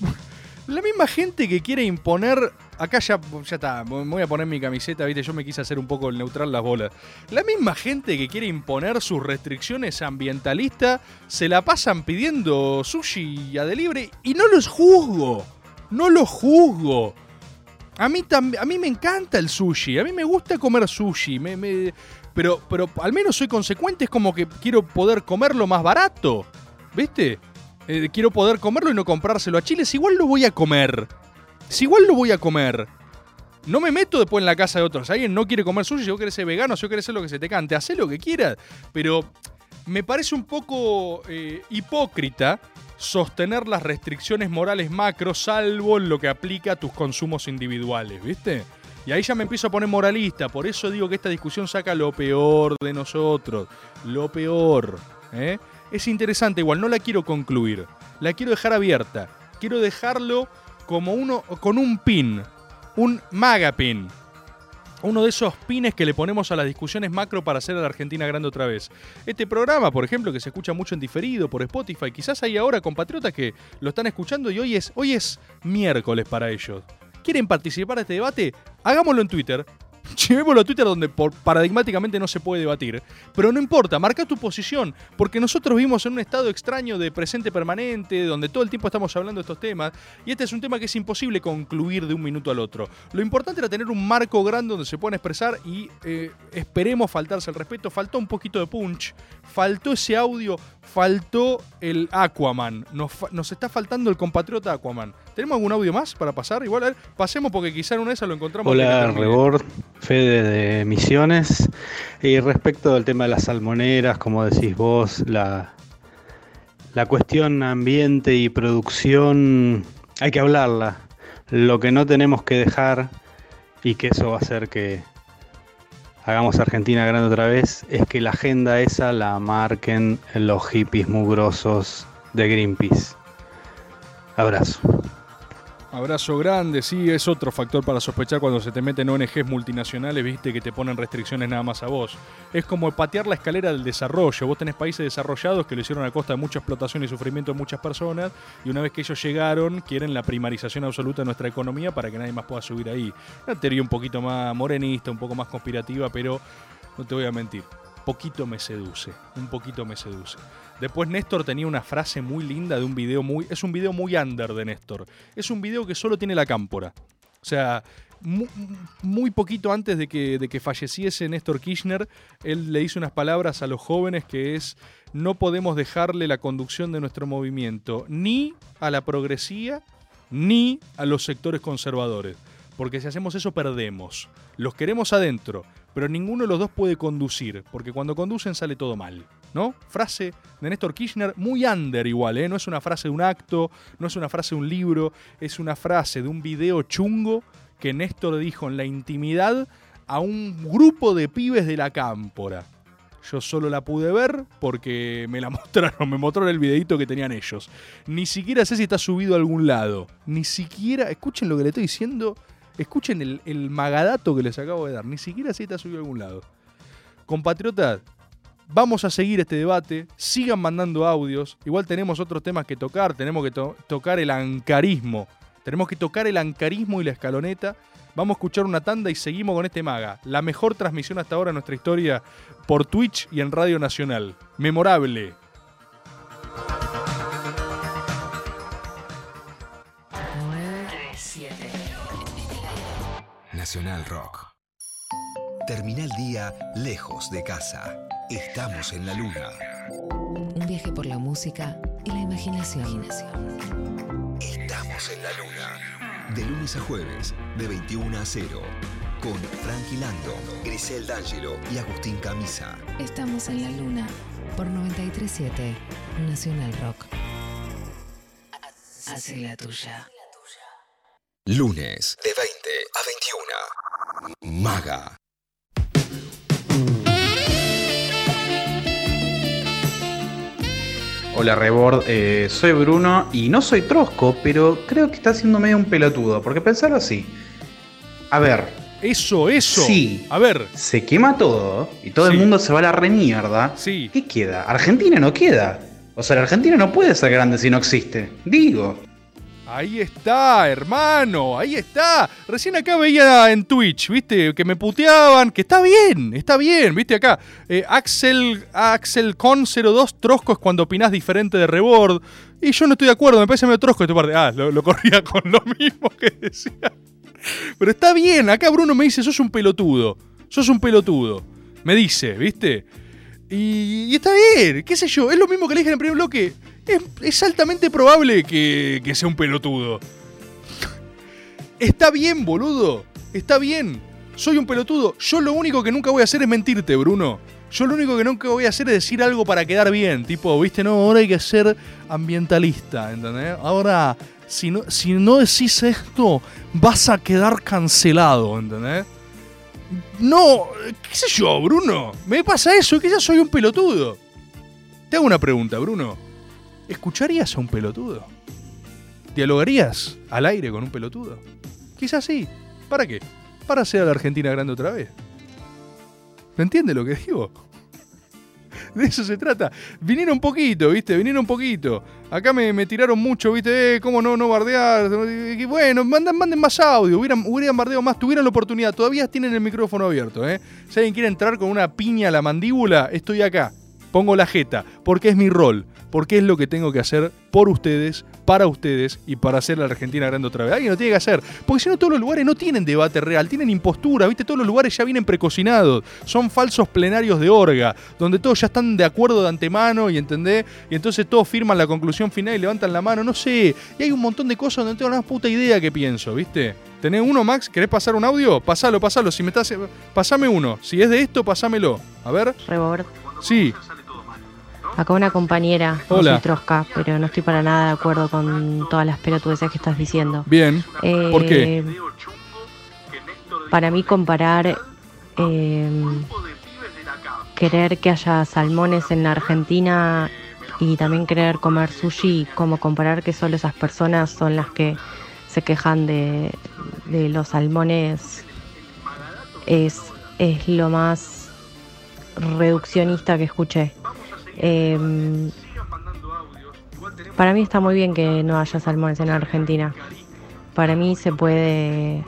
la misma gente que quiere imponer. Acá ya, ya está. Me voy a poner mi camiseta, ¿viste? Yo me quise hacer un poco el neutral las bolas. La misma gente que quiere imponer sus restricciones ambientalistas se la pasan pidiendo sushi a delivery y no los juzgo. No los juzgo. A mí, a mí me encanta el sushi, a mí me gusta comer sushi, me- me- pero, pero al menos soy consecuente, es como que quiero poder comerlo más barato, ¿viste? Eh, quiero poder comerlo y no comprárselo a Chile, si igual lo voy a comer, si igual lo voy a comer. No me meto después en la casa de otros. Si alguien no quiere comer sushi, si vos querés ser vegano, si vos querés hacer lo que se te cante, hacé lo que quieras. Pero me parece un poco eh, hipócrita sostener las restricciones morales macro, salvo en lo que aplica a tus consumos individuales, ¿viste? Y ahí ya me empiezo a poner moralista, por eso digo que esta discusión saca lo peor de nosotros, lo peor. ¿eh? Es interesante, igual no la quiero concluir, la quiero dejar abierta, quiero dejarlo como uno, con un pin, un maga pin. Uno de esos pines que le ponemos a las discusiones macro para hacer a la Argentina grande otra vez. Este programa, por ejemplo, que se escucha mucho en diferido por Spotify, quizás hay ahora compatriotas que lo están escuchando y hoy es, hoy es miércoles para ellos. ¿Quieren participar de este debate? Hagámoslo en Twitter. Llevémoslo a Twitter donde por, paradigmáticamente no se puede debatir. Pero no importa, marca tu posición, porque nosotros vivimos en un estado extraño de presente permanente, donde todo el tiempo estamos hablando de estos temas, y este es un tema que es imposible concluir de un minuto al otro. Lo importante era tener un marco grande donde se puedan expresar y eh, esperemos faltarse el respeto. Faltó un poquito de punch, faltó ese audio, faltó el Aquaman. Nos, nos está faltando el compatriota Aquaman. ¿Tenemos algún audio más para pasar? Igual, a ver, pasemos porque quizá en una de esas lo encontramos. Hola. Rebord, Fede de Misiones. Y respecto al tema de las salmoneras, como decís vos, la, la cuestión ambiente y producción hay que hablarla. Lo que no tenemos que dejar, y que eso va a hacer que hagamos Argentina grande otra vez, es que la agenda esa la marquen los hippies mugrosos de Greenpeace. Abrazo. Abrazo grande, sí, es otro factor para sospechar cuando se te meten ONGs multinacionales, viste, que te ponen restricciones nada más a vos. Es como patear la escalera del desarrollo. Vos tenés países desarrollados que lo hicieron a costa de mucha explotación y sufrimiento de muchas personas, y una vez que ellos llegaron, quieren la primarización absoluta de nuestra economía para que nadie más pueda subir ahí. Una teoría un poquito más morenista, un poco más conspirativa, pero no te voy a mentir, poquito me seduce, un poquito me seduce. Después Néstor tenía una frase muy linda de un video muy... Es un video muy under de Néstor. Es un video que solo tiene la cámpora. O sea, mu- muy, poquito antes de que, de que falleciese Néstor Kirchner, él le hizo unas palabras a los jóvenes que es, no podemos dejarle la conducción de nuestro movimiento ni a la progresía ni a los sectores conservadores. Porque si hacemos eso perdemos. Los queremos adentro, pero ninguno de los dos puede conducir, porque cuando conducen sale todo mal. ¿No? Frase de Néstor Kirchner, muy under igual, ¿eh? No es una frase de un acto, no es una frase de un libro, es una frase de un video chungo que Néstor dijo en la intimidad a un grupo de pibes de la cámpora. Yo solo la pude ver porque me la mostraron, me mostraron el videito que tenían ellos. Ni siquiera sé si está subido a algún lado. Ni siquiera, escuchen lo que le estoy diciendo, escuchen el, magadato que les acabo de dar. Ni siquiera sé si está subido a algún lado. Compatriotas, vamos a seguir este debate. Sigan mandando audios. Igual tenemos otros temas que tocar. Tenemos que to- tocar el ancarismo. Tenemos que tocar el ancarismo y la escaloneta. Vamos a escuchar una tanda y seguimos con este maga. La mejor transmisión hasta ahora en nuestra historia por Twitch y en Radio Nacional. Memorable. Nacional Rock. Termina el día lejos de casa. Estamos en la luna. Un viaje por la música y la imaginación. Estamos en la luna. De lunes a jueves, de 21 a 0. Con Frankie Lando, Grisel D'Angelo y Agustín Camisa. Estamos en la luna por 937 Nacional Rock. Hace la tuya. Lunes, de 20 a 21. Maga. Hola Rebord, eh, soy Bruno y no soy trosco, pero creo que está siendo medio un pelotudo, porque pensarlo así. A ver. Eso, eso. Sí. A ver. Se quema todo y todo Sí. el mundo se va a la remierda. Sí. ¿Qué queda? Argentina no queda. O sea, la Argentina no puede ser grande si no existe. Digo. Ahí está, hermano, ahí está. Recién acá veía en Twitch, ¿viste? Que me puteaban, que está bien, está bien, ¿viste? Acá, eh, Axel, Axel Con 02 Trosco es cuando opinás diferente de Rebord. Y yo no estoy de acuerdo, me parece medio trosco tu parte. Ah, lo, lo corría con lo mismo que decía. Pero está bien, acá Bruno me dice, sos un pelotudo, sos un pelotudo. Me dice, ¿viste? Y, y está bien, qué sé yo, es lo mismo que le dije en el primer bloque. Es, altamente probable que, que sea un pelotudo. Está bien, boludo. Está bien. Soy un pelotudo. Yo lo único que nunca voy a hacer es mentirte, Bruno. Yo lo único que nunca voy a hacer es decir algo para quedar bien. Tipo, viste, no, ahora hay que ser ambientalista, ¿entendés? Ahora, si no, si no decís esto, vas a quedar cancelado, ¿entendés? No, qué sé yo, Bruno. Me pasa eso, que ya soy un pelotudo. Te hago una pregunta, Bruno. ¿Escucharías a un pelotudo? ¿Dialogarías al aire con un pelotudo? Quizás sí. ¿Para qué? Para hacer a la Argentina grande otra vez. ¿Me entiende lo que digo? De eso se trata. Vinieron un poquito, ¿viste? Vinieron un poquito. Acá me, me tiraron mucho, ¿viste? Eh, ¿Cómo no, no bardear? Bueno, manden, manden más audio. Hubieran, hubieran bardeado más, tuvieran la oportunidad. Todavía tienen el micrófono abierto, ¿eh? Si alguien quiere entrar con una piña a la mandíbula, estoy acá. Pongo la jeta. Porque es mi rol. Porque es lo que tengo que hacer por ustedes, para ustedes y para hacer la Argentina grande otra vez. Alguien lo tiene que hacer. Porque si no, todos los lugares no tienen debate real, tienen impostura, ¿viste? Todos los lugares ya vienen precocinados. Son falsos plenarios de orga, donde todos ya están de acuerdo de antemano y entendés. Y entonces todos firman la conclusión final y levantan la mano, no sé. Y hay un montón de cosas donde no tengo una puta idea que pienso, ¿viste? ¿Tenés uno, Max? ¿Querés pasar un audio? Pasalo, pasalo. Si me estás. Pasame uno. Si es de esto, pasámelo. A ver. Rebord. Sí. Acá una compañera, no Hola. soy trosca, pero no estoy para nada de acuerdo con todas las pelotudeces que estás diciendo. Bien. Eh, ¿Por qué? Para mí comparar eh, querer que haya salmones en la Argentina y también querer comer sushi, como comparar que solo esas personas son las que se quejan de, de los salmones es, es lo más reduccionista que escuché. Em, para mí está muy bien que no haya salmones en Argentina. Para mí se puede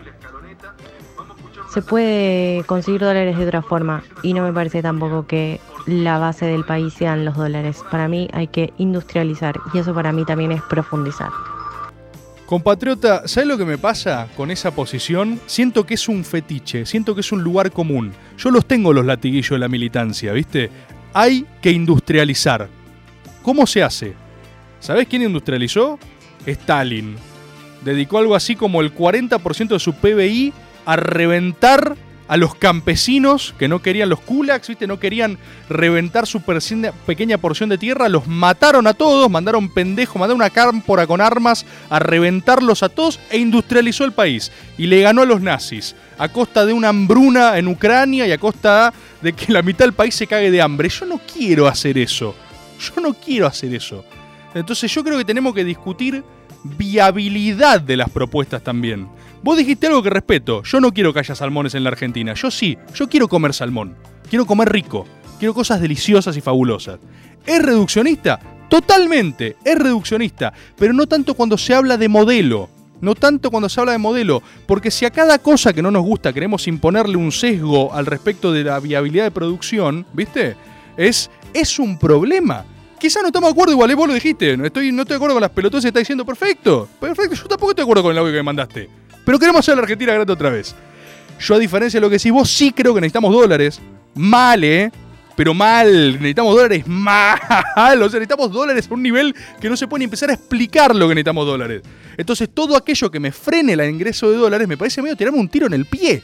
se puede conseguir dólares de otra forma y no me parece tampoco que la base del país sean los dólares. Para mí hay que industrializar y eso para mí también es profundizar. Compatriota, ¿sabes lo que me pasa con esa posición? Siento que es un fetiche, siento que es un lugar común. Yo los tengo los latiguillos de la militancia, ¿viste? Hay que industrializar. ¿Cómo se hace? ¿Sabés quién industrializó? Stalin. Dedicó algo así como el 40% de su PBI a reventar a los campesinos que no querían los kulaks, ¿viste? No querían reventar su pequeña porción de tierra, los mataron a todos, mandaron pendejos, mandaron una cámpora con armas a reventarlos a todos e industrializó el país. Y le ganó a los nazis, a costa de una hambruna en Ucrania y a costa de que la mitad del país se cague de hambre. Yo no quiero hacer eso. Yo no quiero hacer eso. Entonces yo creo que tenemos que discutir viabilidad de las propuestas también. Vos dijiste algo que respeto. Yo no quiero que haya salmones en la Argentina. Yo sí. Yo quiero comer salmón. Quiero comer rico. Quiero cosas deliciosas y fabulosas. ¿Es reduccionista? Totalmente. Es reduccionista. Pero no tanto cuando se habla de modelo. No tanto cuando se habla de modelo. Porque si a cada cosa que no nos gusta queremos imponerle un sesgo al respecto de la viabilidad de producción, ¿viste? Es, es un problema. Quizá no estamos de acuerdo, igual eh, vos lo dijiste. No estoy, no estoy de acuerdo con las pelotas, se está diciendo perfecto. Perfecto, yo tampoco estoy de acuerdo con el audio que me mandaste. Pero queremos hacer la Argentina grande otra vez. Yo, a diferencia de lo que decís, vos sí creo que necesitamos dólares. Mal, ¿eh? Pero mal. Necesitamos dólares mal. O sea, necesitamos dólares a un nivel que no se puede ni empezar a explicar lo que necesitamos dólares. Entonces, todo aquello que me frene el ingreso de dólares me parece medio tirarme un tiro en el pie.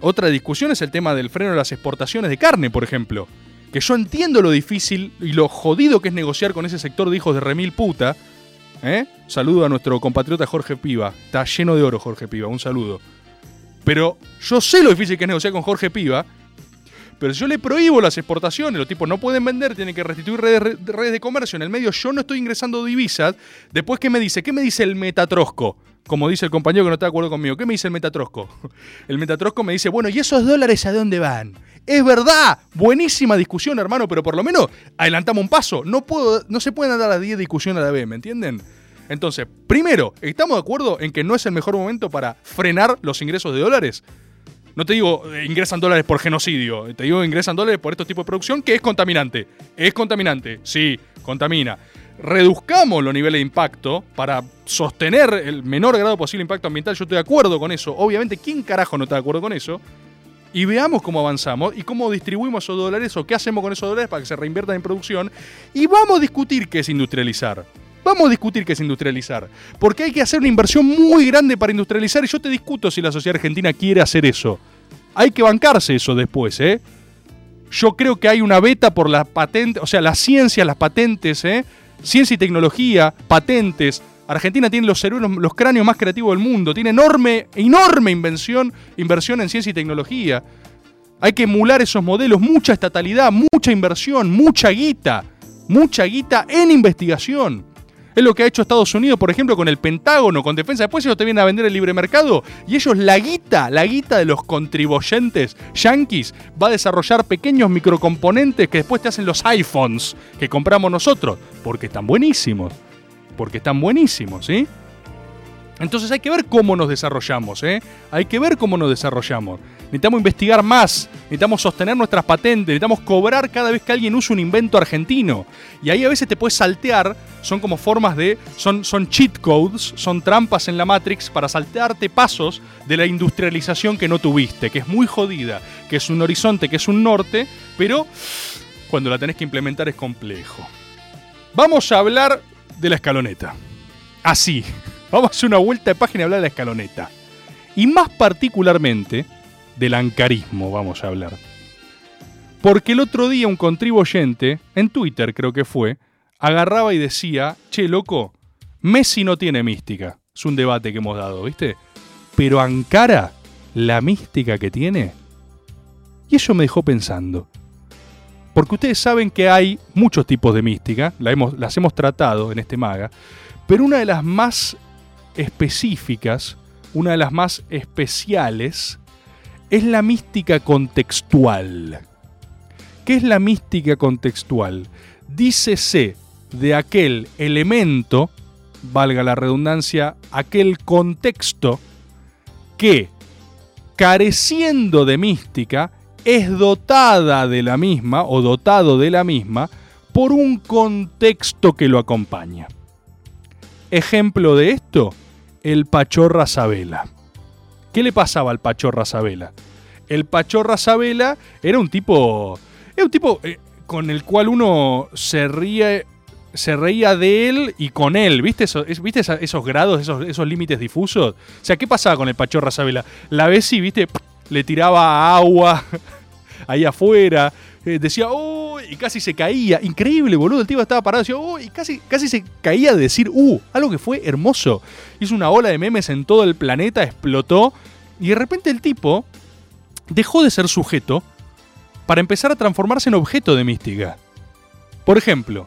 Otra discusión es el tema del freno de las exportaciones de carne, por ejemplo. Que yo entiendo lo difícil y lo jodido que es negociar con ese sector de hijos de remil puta. ¿Eh? Saludo a nuestro compatriota Jorge Piva. Está lleno de oro Jorge Piva, un saludo. Pero yo sé lo difícil que es negociar con Jorge Piva. Pero si yo le prohíbo las exportaciones, los tipos no pueden vender, tienen que restituir redes, redes de comercio. En el medio yo no estoy ingresando divisas. Después, ¿qué me dice? ¿Qué me dice el metatrosco? Como dice el compañero que no está de acuerdo conmigo. ¿Qué me dice el metatrosco? El metatrosco me dice, bueno, ¿y esos dólares a dónde van? Es verdad, buenísima discusión, hermano, pero por lo menos adelantamos un paso. No, puedo, no se pueden dar las 10 discusiones a la vez, ¿me entienden? Entonces, primero, ¿estamos de acuerdo en que no es el mejor momento para frenar los ingresos de dólares? No te digo eh, ingresan dólares por genocidio, te digo ingresan dólares por estos tipos de producción que es contaminante. Es contaminante, sí, contamina. Reduzcamos los niveles de impacto para sostener el menor grado posible impacto ambiental. Yo estoy de acuerdo con eso. Obviamente, ¿quién carajo no está de acuerdo con eso? Y veamos cómo avanzamos y cómo distribuimos esos dólares o qué hacemos con esos dólares para que se reinviertan en producción. Y vamos a discutir qué es industrializar. Vamos a discutir qué es industrializar. Porque hay que hacer una inversión muy grande para industrializar y yo te discuto si la sociedad argentina quiere hacer eso. Hay que bancarse eso después, ¿eh? Yo creo que hay una beta por la patente, o sea, la ciencia, las patentes, ¿eh? Ciencia y tecnología, patentes. Argentina tiene los cráneos más creativos del mundo. Tiene enorme, enorme invención, inversión en ciencia y tecnología. Hay que emular esos modelos, mucha estatalidad, mucha inversión, mucha guita. Mucha guita en investigación. Es lo que ha hecho Estados Unidos, por ejemplo, con el Pentágono, con defensa. Después ellos te vienen a vender el libre mercado y ellos la guita, la guita de los contribuyentes yanquis va a desarrollar pequeños microcomponentes que después te hacen los iPhones que compramos nosotros, porque están buenísimos. Porque están buenísimos, ¿sí? Entonces hay que ver cómo nos desarrollamos, ¿eh? Hay que ver cómo nos desarrollamos. Necesitamos investigar más, necesitamos sostener nuestras patentes, necesitamos cobrar cada vez que alguien usa un invento argentino. Y ahí a veces te puedes saltear, son como formas de, son, son cheat codes, son trampas en la Matrix para saltearte pasos de la industrialización que no tuviste, que es muy jodida, que es un horizonte, que es un norte, pero cuando la tenés que implementar es complejo. Vamos a hablar de la escaloneta. Así. Vamos a hacer una vuelta de página y hablar de la escaloneta. Y más particularmente del ancarismo vamos a hablar. Porque el otro día un contribuyente, en Twitter creo que fue, agarraba y decía, che, loco, Messi no tiene mística. Es un debate que hemos dado, ¿viste? Pero Ankara, la mística que tiene. Y eso me dejó pensando. Porque ustedes saben que hay muchos tipos de mística, las hemos tratado en este maga, pero una de las más específicas, una de las más especiales, es la mística contextual. ¿Qué es la mística contextual? Dícese de aquel elemento, valga la redundancia, aquel contexto que, careciendo de mística, es dotada de la misma o dotado de la misma por un contexto que lo acompaña. Ejemplo de esto, el Pachorra Sabela. ¿Qué le pasaba al Pachorra Sabela? El Pachorra Sabela era un tipo. Era un tipo eh, con el cual uno se ríe. Se reía de él y con él, ¿viste, eso, es- ¿viste esos grados, esos, esos límites difusos? O sea, ¿qué pasaba con el Pachorra Sabela? La Bessi, ¿viste? Le tiraba agua ahí afuera, eh, decía, ¡oh! Y casi se caía. Increíble, boludo. El tipo estaba parado decía, ¡oh! Y casi, casi se caía de decir, ¡uh! Algo que fue hermoso. Hizo una ola de memes en todo el planeta, explotó. Y de repente el tipo dejó de ser sujeto para empezar a transformarse en objeto de mística. Por ejemplo,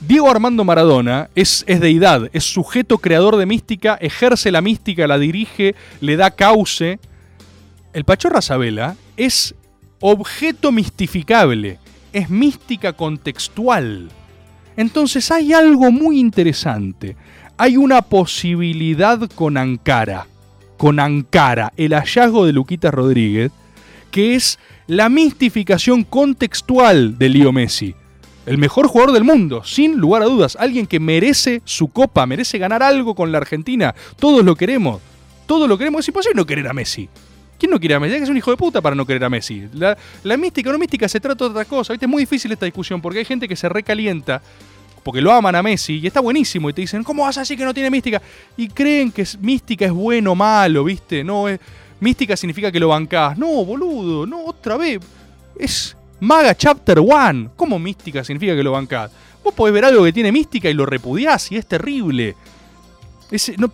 Diego Armando Maradona es, es deidad, es sujeto creador de mística, ejerce la mística, la dirige, le da cauce. El Pachorra Sabela es objeto mistificable, es mística contextual. Entonces hay algo muy interesante. Hay una posibilidad con Ankara, con Ankara, el hallazgo de Luquita Rodríguez, que es la mistificación contextual de Leo Messi. El mejor jugador del mundo, sin lugar a dudas. Alguien que merece su copa, merece ganar algo con la Argentina. Todos lo queremos. Todos lo queremos. Es imposible no querer a Messi. ¿Quién no quiere a Messi? Hay que un hijo de puta para no querer a Messi. La, mística o no mística se trata de otra cosa. ¿viste? Es muy difícil esta discusión porque hay gente que se recalienta porque lo aman a Messi y está buenísimo y te dicen, ¿cómo vas a decir que no tiene mística? Y creen que mística es bueno o malo, ¿viste? No, es, mística significa que lo bancás. No, boludo, no, otra vez. Es Maga Chapter 1. ¿Cómo mística significa que lo bancás? Vos podés ver algo que tiene mística y lo repudiás y es terrible.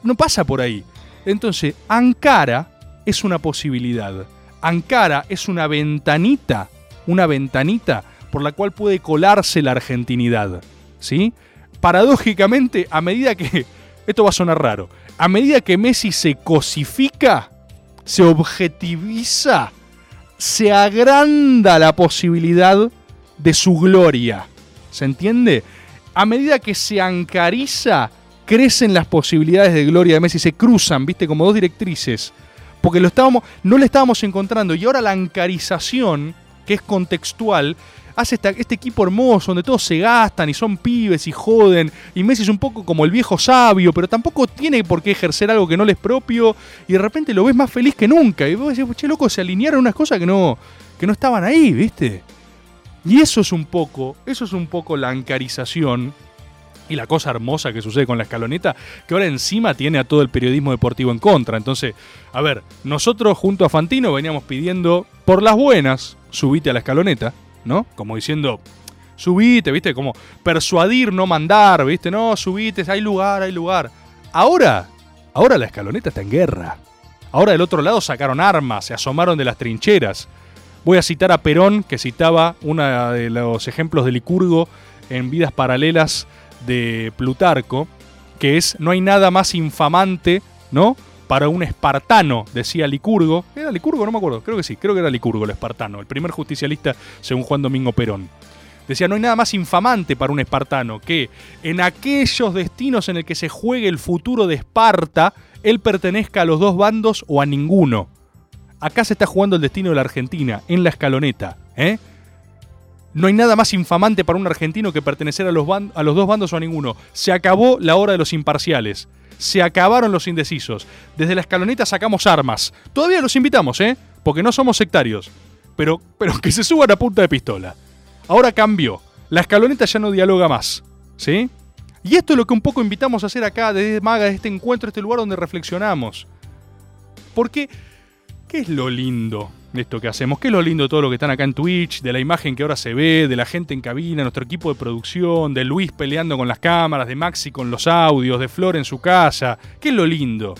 No pasa por ahí. Entonces, Ankara es una posibilidad. Ankara es una ventanita, una ventanita por la cual puede colarse la argentinidad. ¿Sí? Paradójicamente, a medida que. Esto va a sonar raro. A medida que Messi se cosifica, se objetiviza, se agranda la posibilidad de su gloria. ¿Se entiende? A medida que se ancariza, crecen las posibilidades de gloria de Messi, se cruzan, ¿viste? Como dos directrices. Porque lo estábamos, no le estábamos encontrando. Y ahora la ancarización, que es contextual, hace este equipo hermoso donde todos se gastan y son pibes y joden. Y Messi es un poco como el viejo sabio, pero tampoco tiene por qué ejercer algo que no le es propio. Y de repente lo ves más feliz que nunca. Y vos decís, che, loco, se alinearon unas cosas que no, que no estaban ahí, ¿viste? Y eso es un poco, eso es un poco la ancarización y la cosa hermosa que sucede con la escaloneta, que ahora encima tiene a todo el periodismo deportivo en contra. Entonces, a ver, nosotros junto a Fantino veníamos pidiendo por las buenas, subite a la escaloneta, ¿no? Como diciendo, subite, ¿viste? Como persuadir, no mandar, ¿viste? No, subite, hay lugar, hay lugar. Ahora, ahora la escaloneta está en guerra. Ahora del otro lado sacaron armas, se asomaron de las trincheras. Voy a citar a Perón, que citaba uno de los ejemplos de Licurgo en Vidas Paralelas de Plutarco, que es no hay nada más infamante, ¿no? Para un espartano, decía Licurgo. ¿Era Licurgo? No me acuerdo. Creo que sí, creo que era Licurgo el espartano, el primer justicialista según Juan Domingo Perón. Decía, no hay nada más infamante para un espartano que en aquellos destinos en el que se juegue el futuro de Esparta, él pertenezca a los dos bandos o a ninguno. Acá se está jugando el destino de la Argentina, en la escaloneta. ¿eh? No hay nada más infamante para un argentino que pertenecer a los, a los dos bandos o a ninguno. Se acabó la hora de los imparciales. Se acabaron los indecisos. Desde la escaloneta sacamos armas. Todavía los invitamos, ¿eh? Porque no somos sectarios. Pero, pero que se suban a punta de pistola. Ahora cambió. La escaloneta ya no dialoga más. ¿Sí? Y esto es lo que un poco invitamos a hacer acá, desde Maga, de este encuentro, este lugar donde reflexionamos. Porque, ¿qué es lo lindo esto que hacemos? ¿Qué es lo lindo de todo lo que están acá en Twitch? De la imagen que ahora se ve, de la gente en cabina, nuestro equipo de producción, de Luis peleando con las cámaras, de Maxi con los audios, de Flor en su casa. ¿Qué es lo lindo?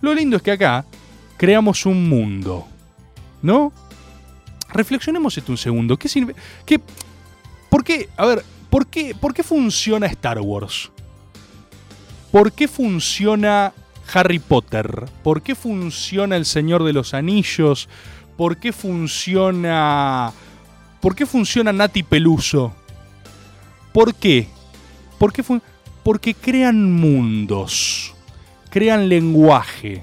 Lo lindo es que acá creamos un mundo. ¿No? Reflexionemos esto un segundo. ¿Qué sirve? ¿Qué, ¿Por qué? A ver, ¿por qué, ¿por qué funciona Star Wars? ¿Por qué funciona Harry Potter? ¿Por qué funciona El Señor de los Anillos? ¿Por qué funciona. ¿Por qué funciona Nati Peluso? ¿Por qué? ¿Por qué Porque crean mundos. Crean lenguaje.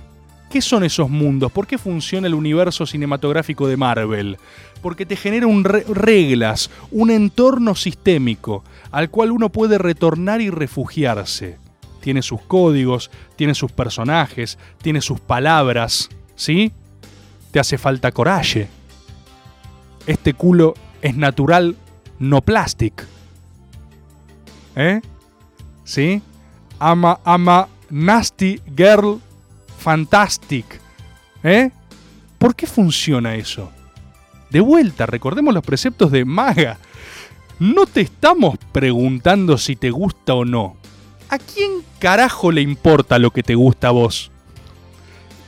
¿Qué son esos mundos? ¿Por qué funciona el universo cinematográfico de Marvel? Porque te genera un re- reglas, un entorno sistémico al cual uno puede retornar y refugiarse. Tiene sus códigos, tiene sus personajes, tiene sus palabras, ¿sí? Te hace falta coraje. Este culo es natural, no plastic. ¿Eh? ¿Sí? Ama, ama, nasty girl, fantastic. ¿Eh? ¿Por qué funciona eso? De vuelta, recordemos los preceptos de Maga. No te estamos preguntando si te gusta o no. ¿A quién carajo le importa lo que te gusta a vos?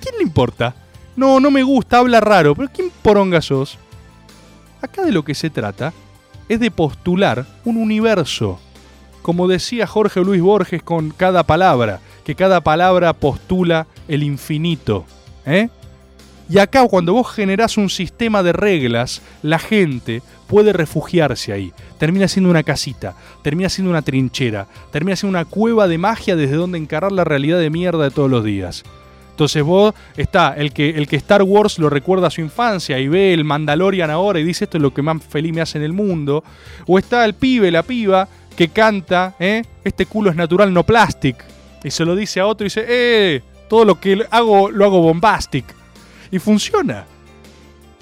¿Quién le importa? No, no me gusta, habla raro, pero ¿quién poronga sos? Acá de lo que se trata es de postular un universo. Como decía Jorge Luis Borges con cada palabra, que cada palabra postula el infinito. ¿eh? Y acá cuando vos generás un sistema de reglas, la gente puede refugiarse ahí. Termina siendo una casita, termina siendo una trinchera, termina siendo una cueva de magia desde donde encarar la realidad de mierda de todos los días. Entonces vos está el que, el que Star Wars lo recuerda a su infancia y ve el Mandalorian ahora y dice esto es lo que más feliz me hace en el mundo. O está el pibe, la piba, que canta, ¿eh? este culo es natural, no plastic. Y se lo dice a otro y dice, eh, todo lo que hago lo hago bombastic. Y funciona.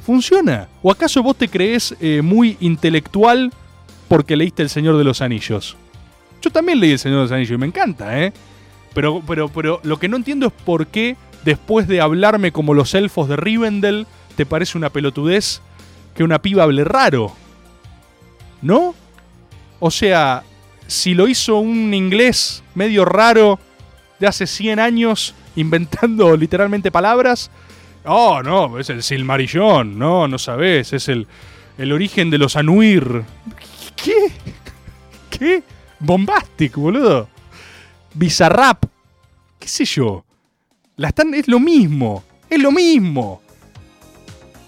Funciona. ¿O acaso vos te crees eh, muy intelectual porque leíste El Señor de los Anillos? Yo también leí El Señor de los Anillos y me encanta, ¿eh? Pero, pero, pero lo que no entiendo es por qué, después de hablarme como los elfos de Rivendell, te parece una pelotudez que una piba hable raro. ¿No? O sea, si lo hizo un inglés medio raro de hace 100 años, inventando literalmente palabras. Oh, no, es el Silmarillón. No, no sabes, es el, el origen de los Anuir. ¿Qué? ¿Qué? Bombastic, boludo. Bizarrap. ¿Qué sé yo? La están, es lo mismo. Es lo mismo.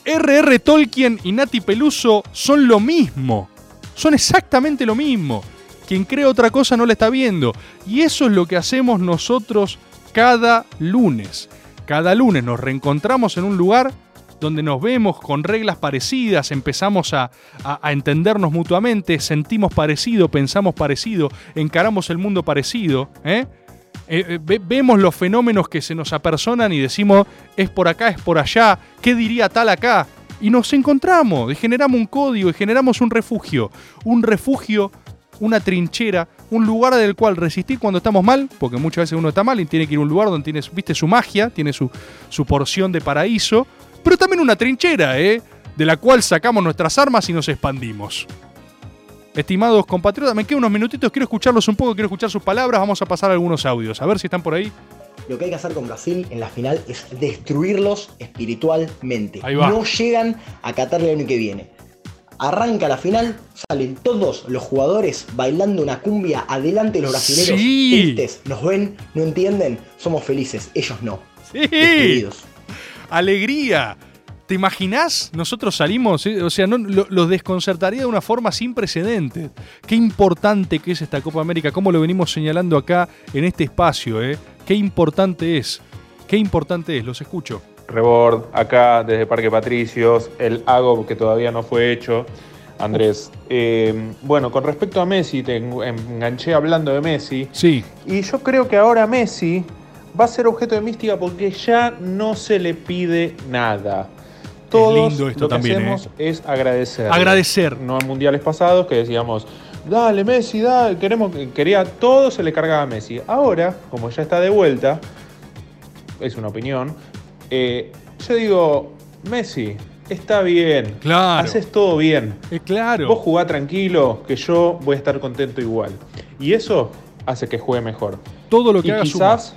R.R. Tolkien y Nati Peluso son lo mismo. Son exactamente lo mismo. Quien cree otra cosa no la está viendo. Y eso es lo que hacemos nosotros cada lunes. Cada lunes nos reencontramos en un lugar donde nos vemos con reglas parecidas, empezamos a, a- entendernos mutuamente, sentimos parecido, pensamos parecido, encaramos el mundo parecido. ¿eh? Eh, eh, ve- vemos los fenómenos que se nos apersonan y decimos, es por acá, es por allá, ¿qué diría tal acá? Y nos encontramos, y generamos un código, y generamos un refugio. Un refugio, una trinchera, un lugar del cual resistir cuando estamos mal, porque muchas veces uno está mal y tiene que ir a un lugar donde tiene, viste, su magia, tiene su, su porción de paraíso, pero también una trinchera, ¿eh? De la cual sacamos nuestras armas y nos expandimos. Estimados compatriotas, me quedan unos minutitos, quiero escucharlos un poco, quiero escuchar sus palabras, vamos a pasar algunos audios, a ver si están por ahí. Lo que hay que hacer con Brasil en la final es destruirlos espiritualmente. Ahí va. No llegan a Qatar el año que viene. Arranca la final, salen todos los jugadores bailando una cumbia adelante de los brasileños. Sí. Tristes, nos ven, no entienden, somos felices, ellos no. Sí. Destruidos. Alegría. ¿Te imaginás? Nosotros salimos, eh? o sea, no, lo- los desconcertaría de una forma sin precedentes. Qué importante que es esta Copa América, cómo lo venimos señalando acá en este espacio, ¿eh? Qué importante es, qué importante es, los escucho. Rebord, acá desde Parque Patricios, el AGO que todavía no fue hecho. Andrés, eh, bueno, con respecto a Messi, te en- enganché hablando de Messi. Sí. Y yo creo que ahora Messi va a ser objeto de mística porque ya no se le pide nada. Todos lindo esto lo que también, hacemos ¿eh? es agradecer. Agradecer. No en mundiales pasados que decíamos, dale Messi, dale, queremos, quería todo se le cargaba a Messi. Ahora, como ya está de vuelta, es una opinión, eh, yo digo, Messi, está bien. Claro. Haces todo bien. Es claro. Vos jugá tranquilo, que yo voy a estar contento igual. Y eso hace que juegue mejor. Todo lo que y haga quizás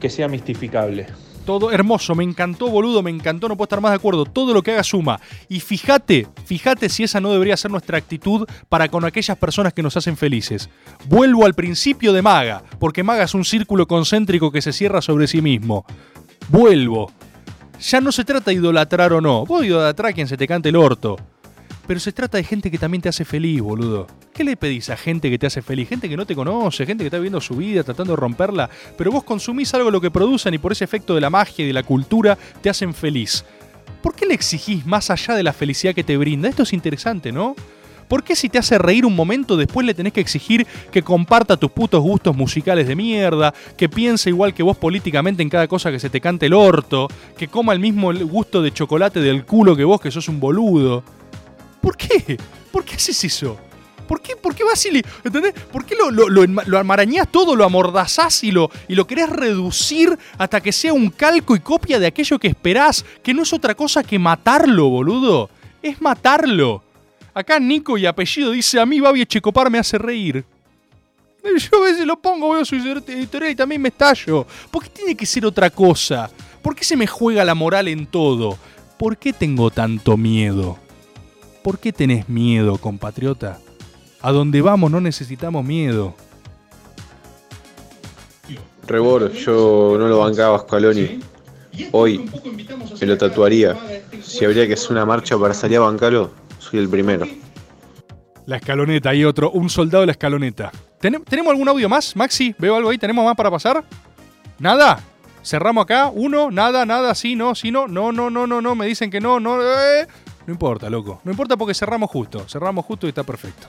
que sea mistificable. Todo hermoso, me encantó, boludo, me encantó, no puedo estar más de acuerdo. Todo lo que haga suma. Y fíjate, fíjate si esa no debería ser nuestra actitud para con aquellas personas que nos hacen felices. Vuelvo al principio de Maga, porque Maga es un círculo concéntrico que se cierra sobre sí mismo. Vuelvo. Ya no se trata de idolatrar o no. Vos idolatrar a quien se te cante el orto. Pero se trata de gente que también te hace feliz, boludo. ¿Qué le pedís a gente que te hace feliz? Gente que no te conoce, gente que está viviendo su vida, tratando de romperla, pero vos consumís algo de lo que producen y por ese efecto de la magia y de la cultura te hacen feliz. ¿Por qué le exigís más allá de la felicidad que te brinda? Esto es interesante, ¿no? ¿Por qué si te hace reír un momento después le tenés que exigir que comparta tus putos gustos musicales de mierda, que piense igual que vos políticamente en cada cosa que se te cante el orto, que coma el mismo gusto de chocolate del culo que vos que sos un boludo? ¿Por qué? ¿Por qué haces eso? ¿Por qué, por qué vas y. ¿Por qué lo, lo, todo, lo amordazás y lo, y lo querés reducir hasta que sea un calco y copia de aquello que esperás? Que no es otra cosa que matarlo, boludo. Es matarlo. Acá Nico y apellido dice: A mí Babi Checopar me hace reír. Yo a veces lo pongo, veo su editorial y también me estallo. ¿Por qué tiene que ser otra cosa? ¿Por qué se me juega la moral en todo? ¿Por qué tengo tanto miedo? ¿Por qué tenés miedo, compatriota? A donde vamos no necesitamos miedo. Rebor, yo no lo bancaba a Scaloni. Hoy me lo tatuaría. Si habría que hacer una marcha para salir a bancarlo, soy el primero. La escaloneta, hay otro, un soldado de la escaloneta. ¿Tenem- ¿Tenemos algún audio más, Maxi? ¿Veo algo ahí? ¿Tenemos más para pasar? ¿Nada? Cerramos acá, uno, nada, nada, sí, no, sí, no, no, no, no, no, no, me dicen que no, no, eh. No importa, loco, no importa porque cerramos justo, cerramos justo y está perfecto.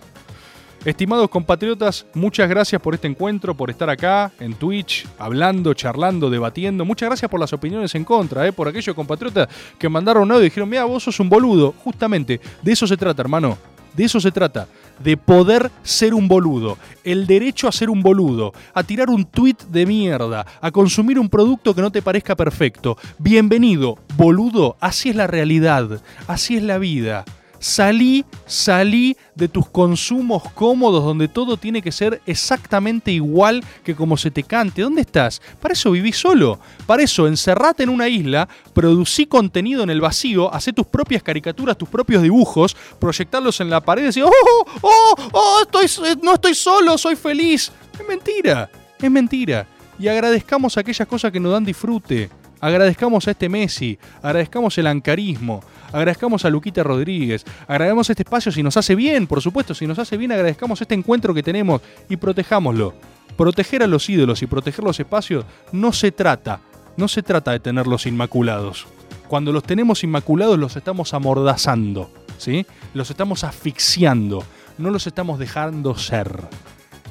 Estimados compatriotas, muchas gracias por este encuentro, por estar acá en Twitch, hablando, charlando, debatiendo. Muchas gracias por las opiniones en contra, eh, por aquellos compatriotas que mandaron un audio y dijeron, mira, vos sos un boludo. Justamente, de eso se trata, hermano. De eso se trata. De poder ser un boludo. El derecho a ser un boludo. A tirar un tweet de mierda. A consumir un producto que no te parezca perfecto. Bienvenido, boludo. Así es la realidad. Así es la vida. Salí, salí de tus consumos cómodos donde todo tiene que ser exactamente igual que como se te cante. ¿Dónde estás? Para eso viví solo. Para eso encerrate en una isla, producí contenido en el vacío, hacé tus propias caricaturas, tus propios dibujos, proyectarlos en la pared y decir, ¡oh, oh, oh, estoy, no estoy solo, soy feliz! Es mentira, es mentira. Y agradezcamos aquellas cosas que nos dan disfrute. Agradezcamos a este Messi, agradezcamos el ancarismo, agradezcamos a Luquita Rodríguez, agradezcamos este espacio si nos hace bien, por supuesto, si nos hace bien, agradezcamos este encuentro que tenemos y protejámoslo. Proteger a los ídolos y proteger los espacios no se trata, no se trata de tenerlos inmaculados. Cuando los tenemos inmaculados los estamos amordazando, ¿sí? Los estamos asfixiando, no los estamos dejando ser.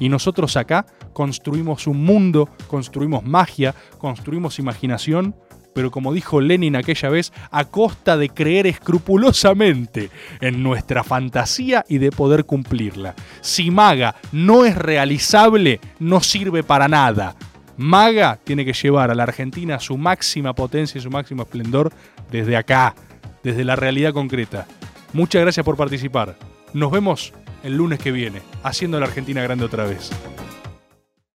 Y nosotros acá construimos un mundo, construimos magia, construimos imaginación, pero como dijo Lenin aquella vez, a costa de creer escrupulosamente en nuestra fantasía y de poder cumplirla. Si Maga no es realizable, no sirve para nada. Maga tiene que llevar a la Argentina su máxima potencia y su máximo esplendor desde acá, desde la realidad concreta. Muchas gracias por participar. Nos vemos el lunes que viene, haciendo la Argentina grande otra vez.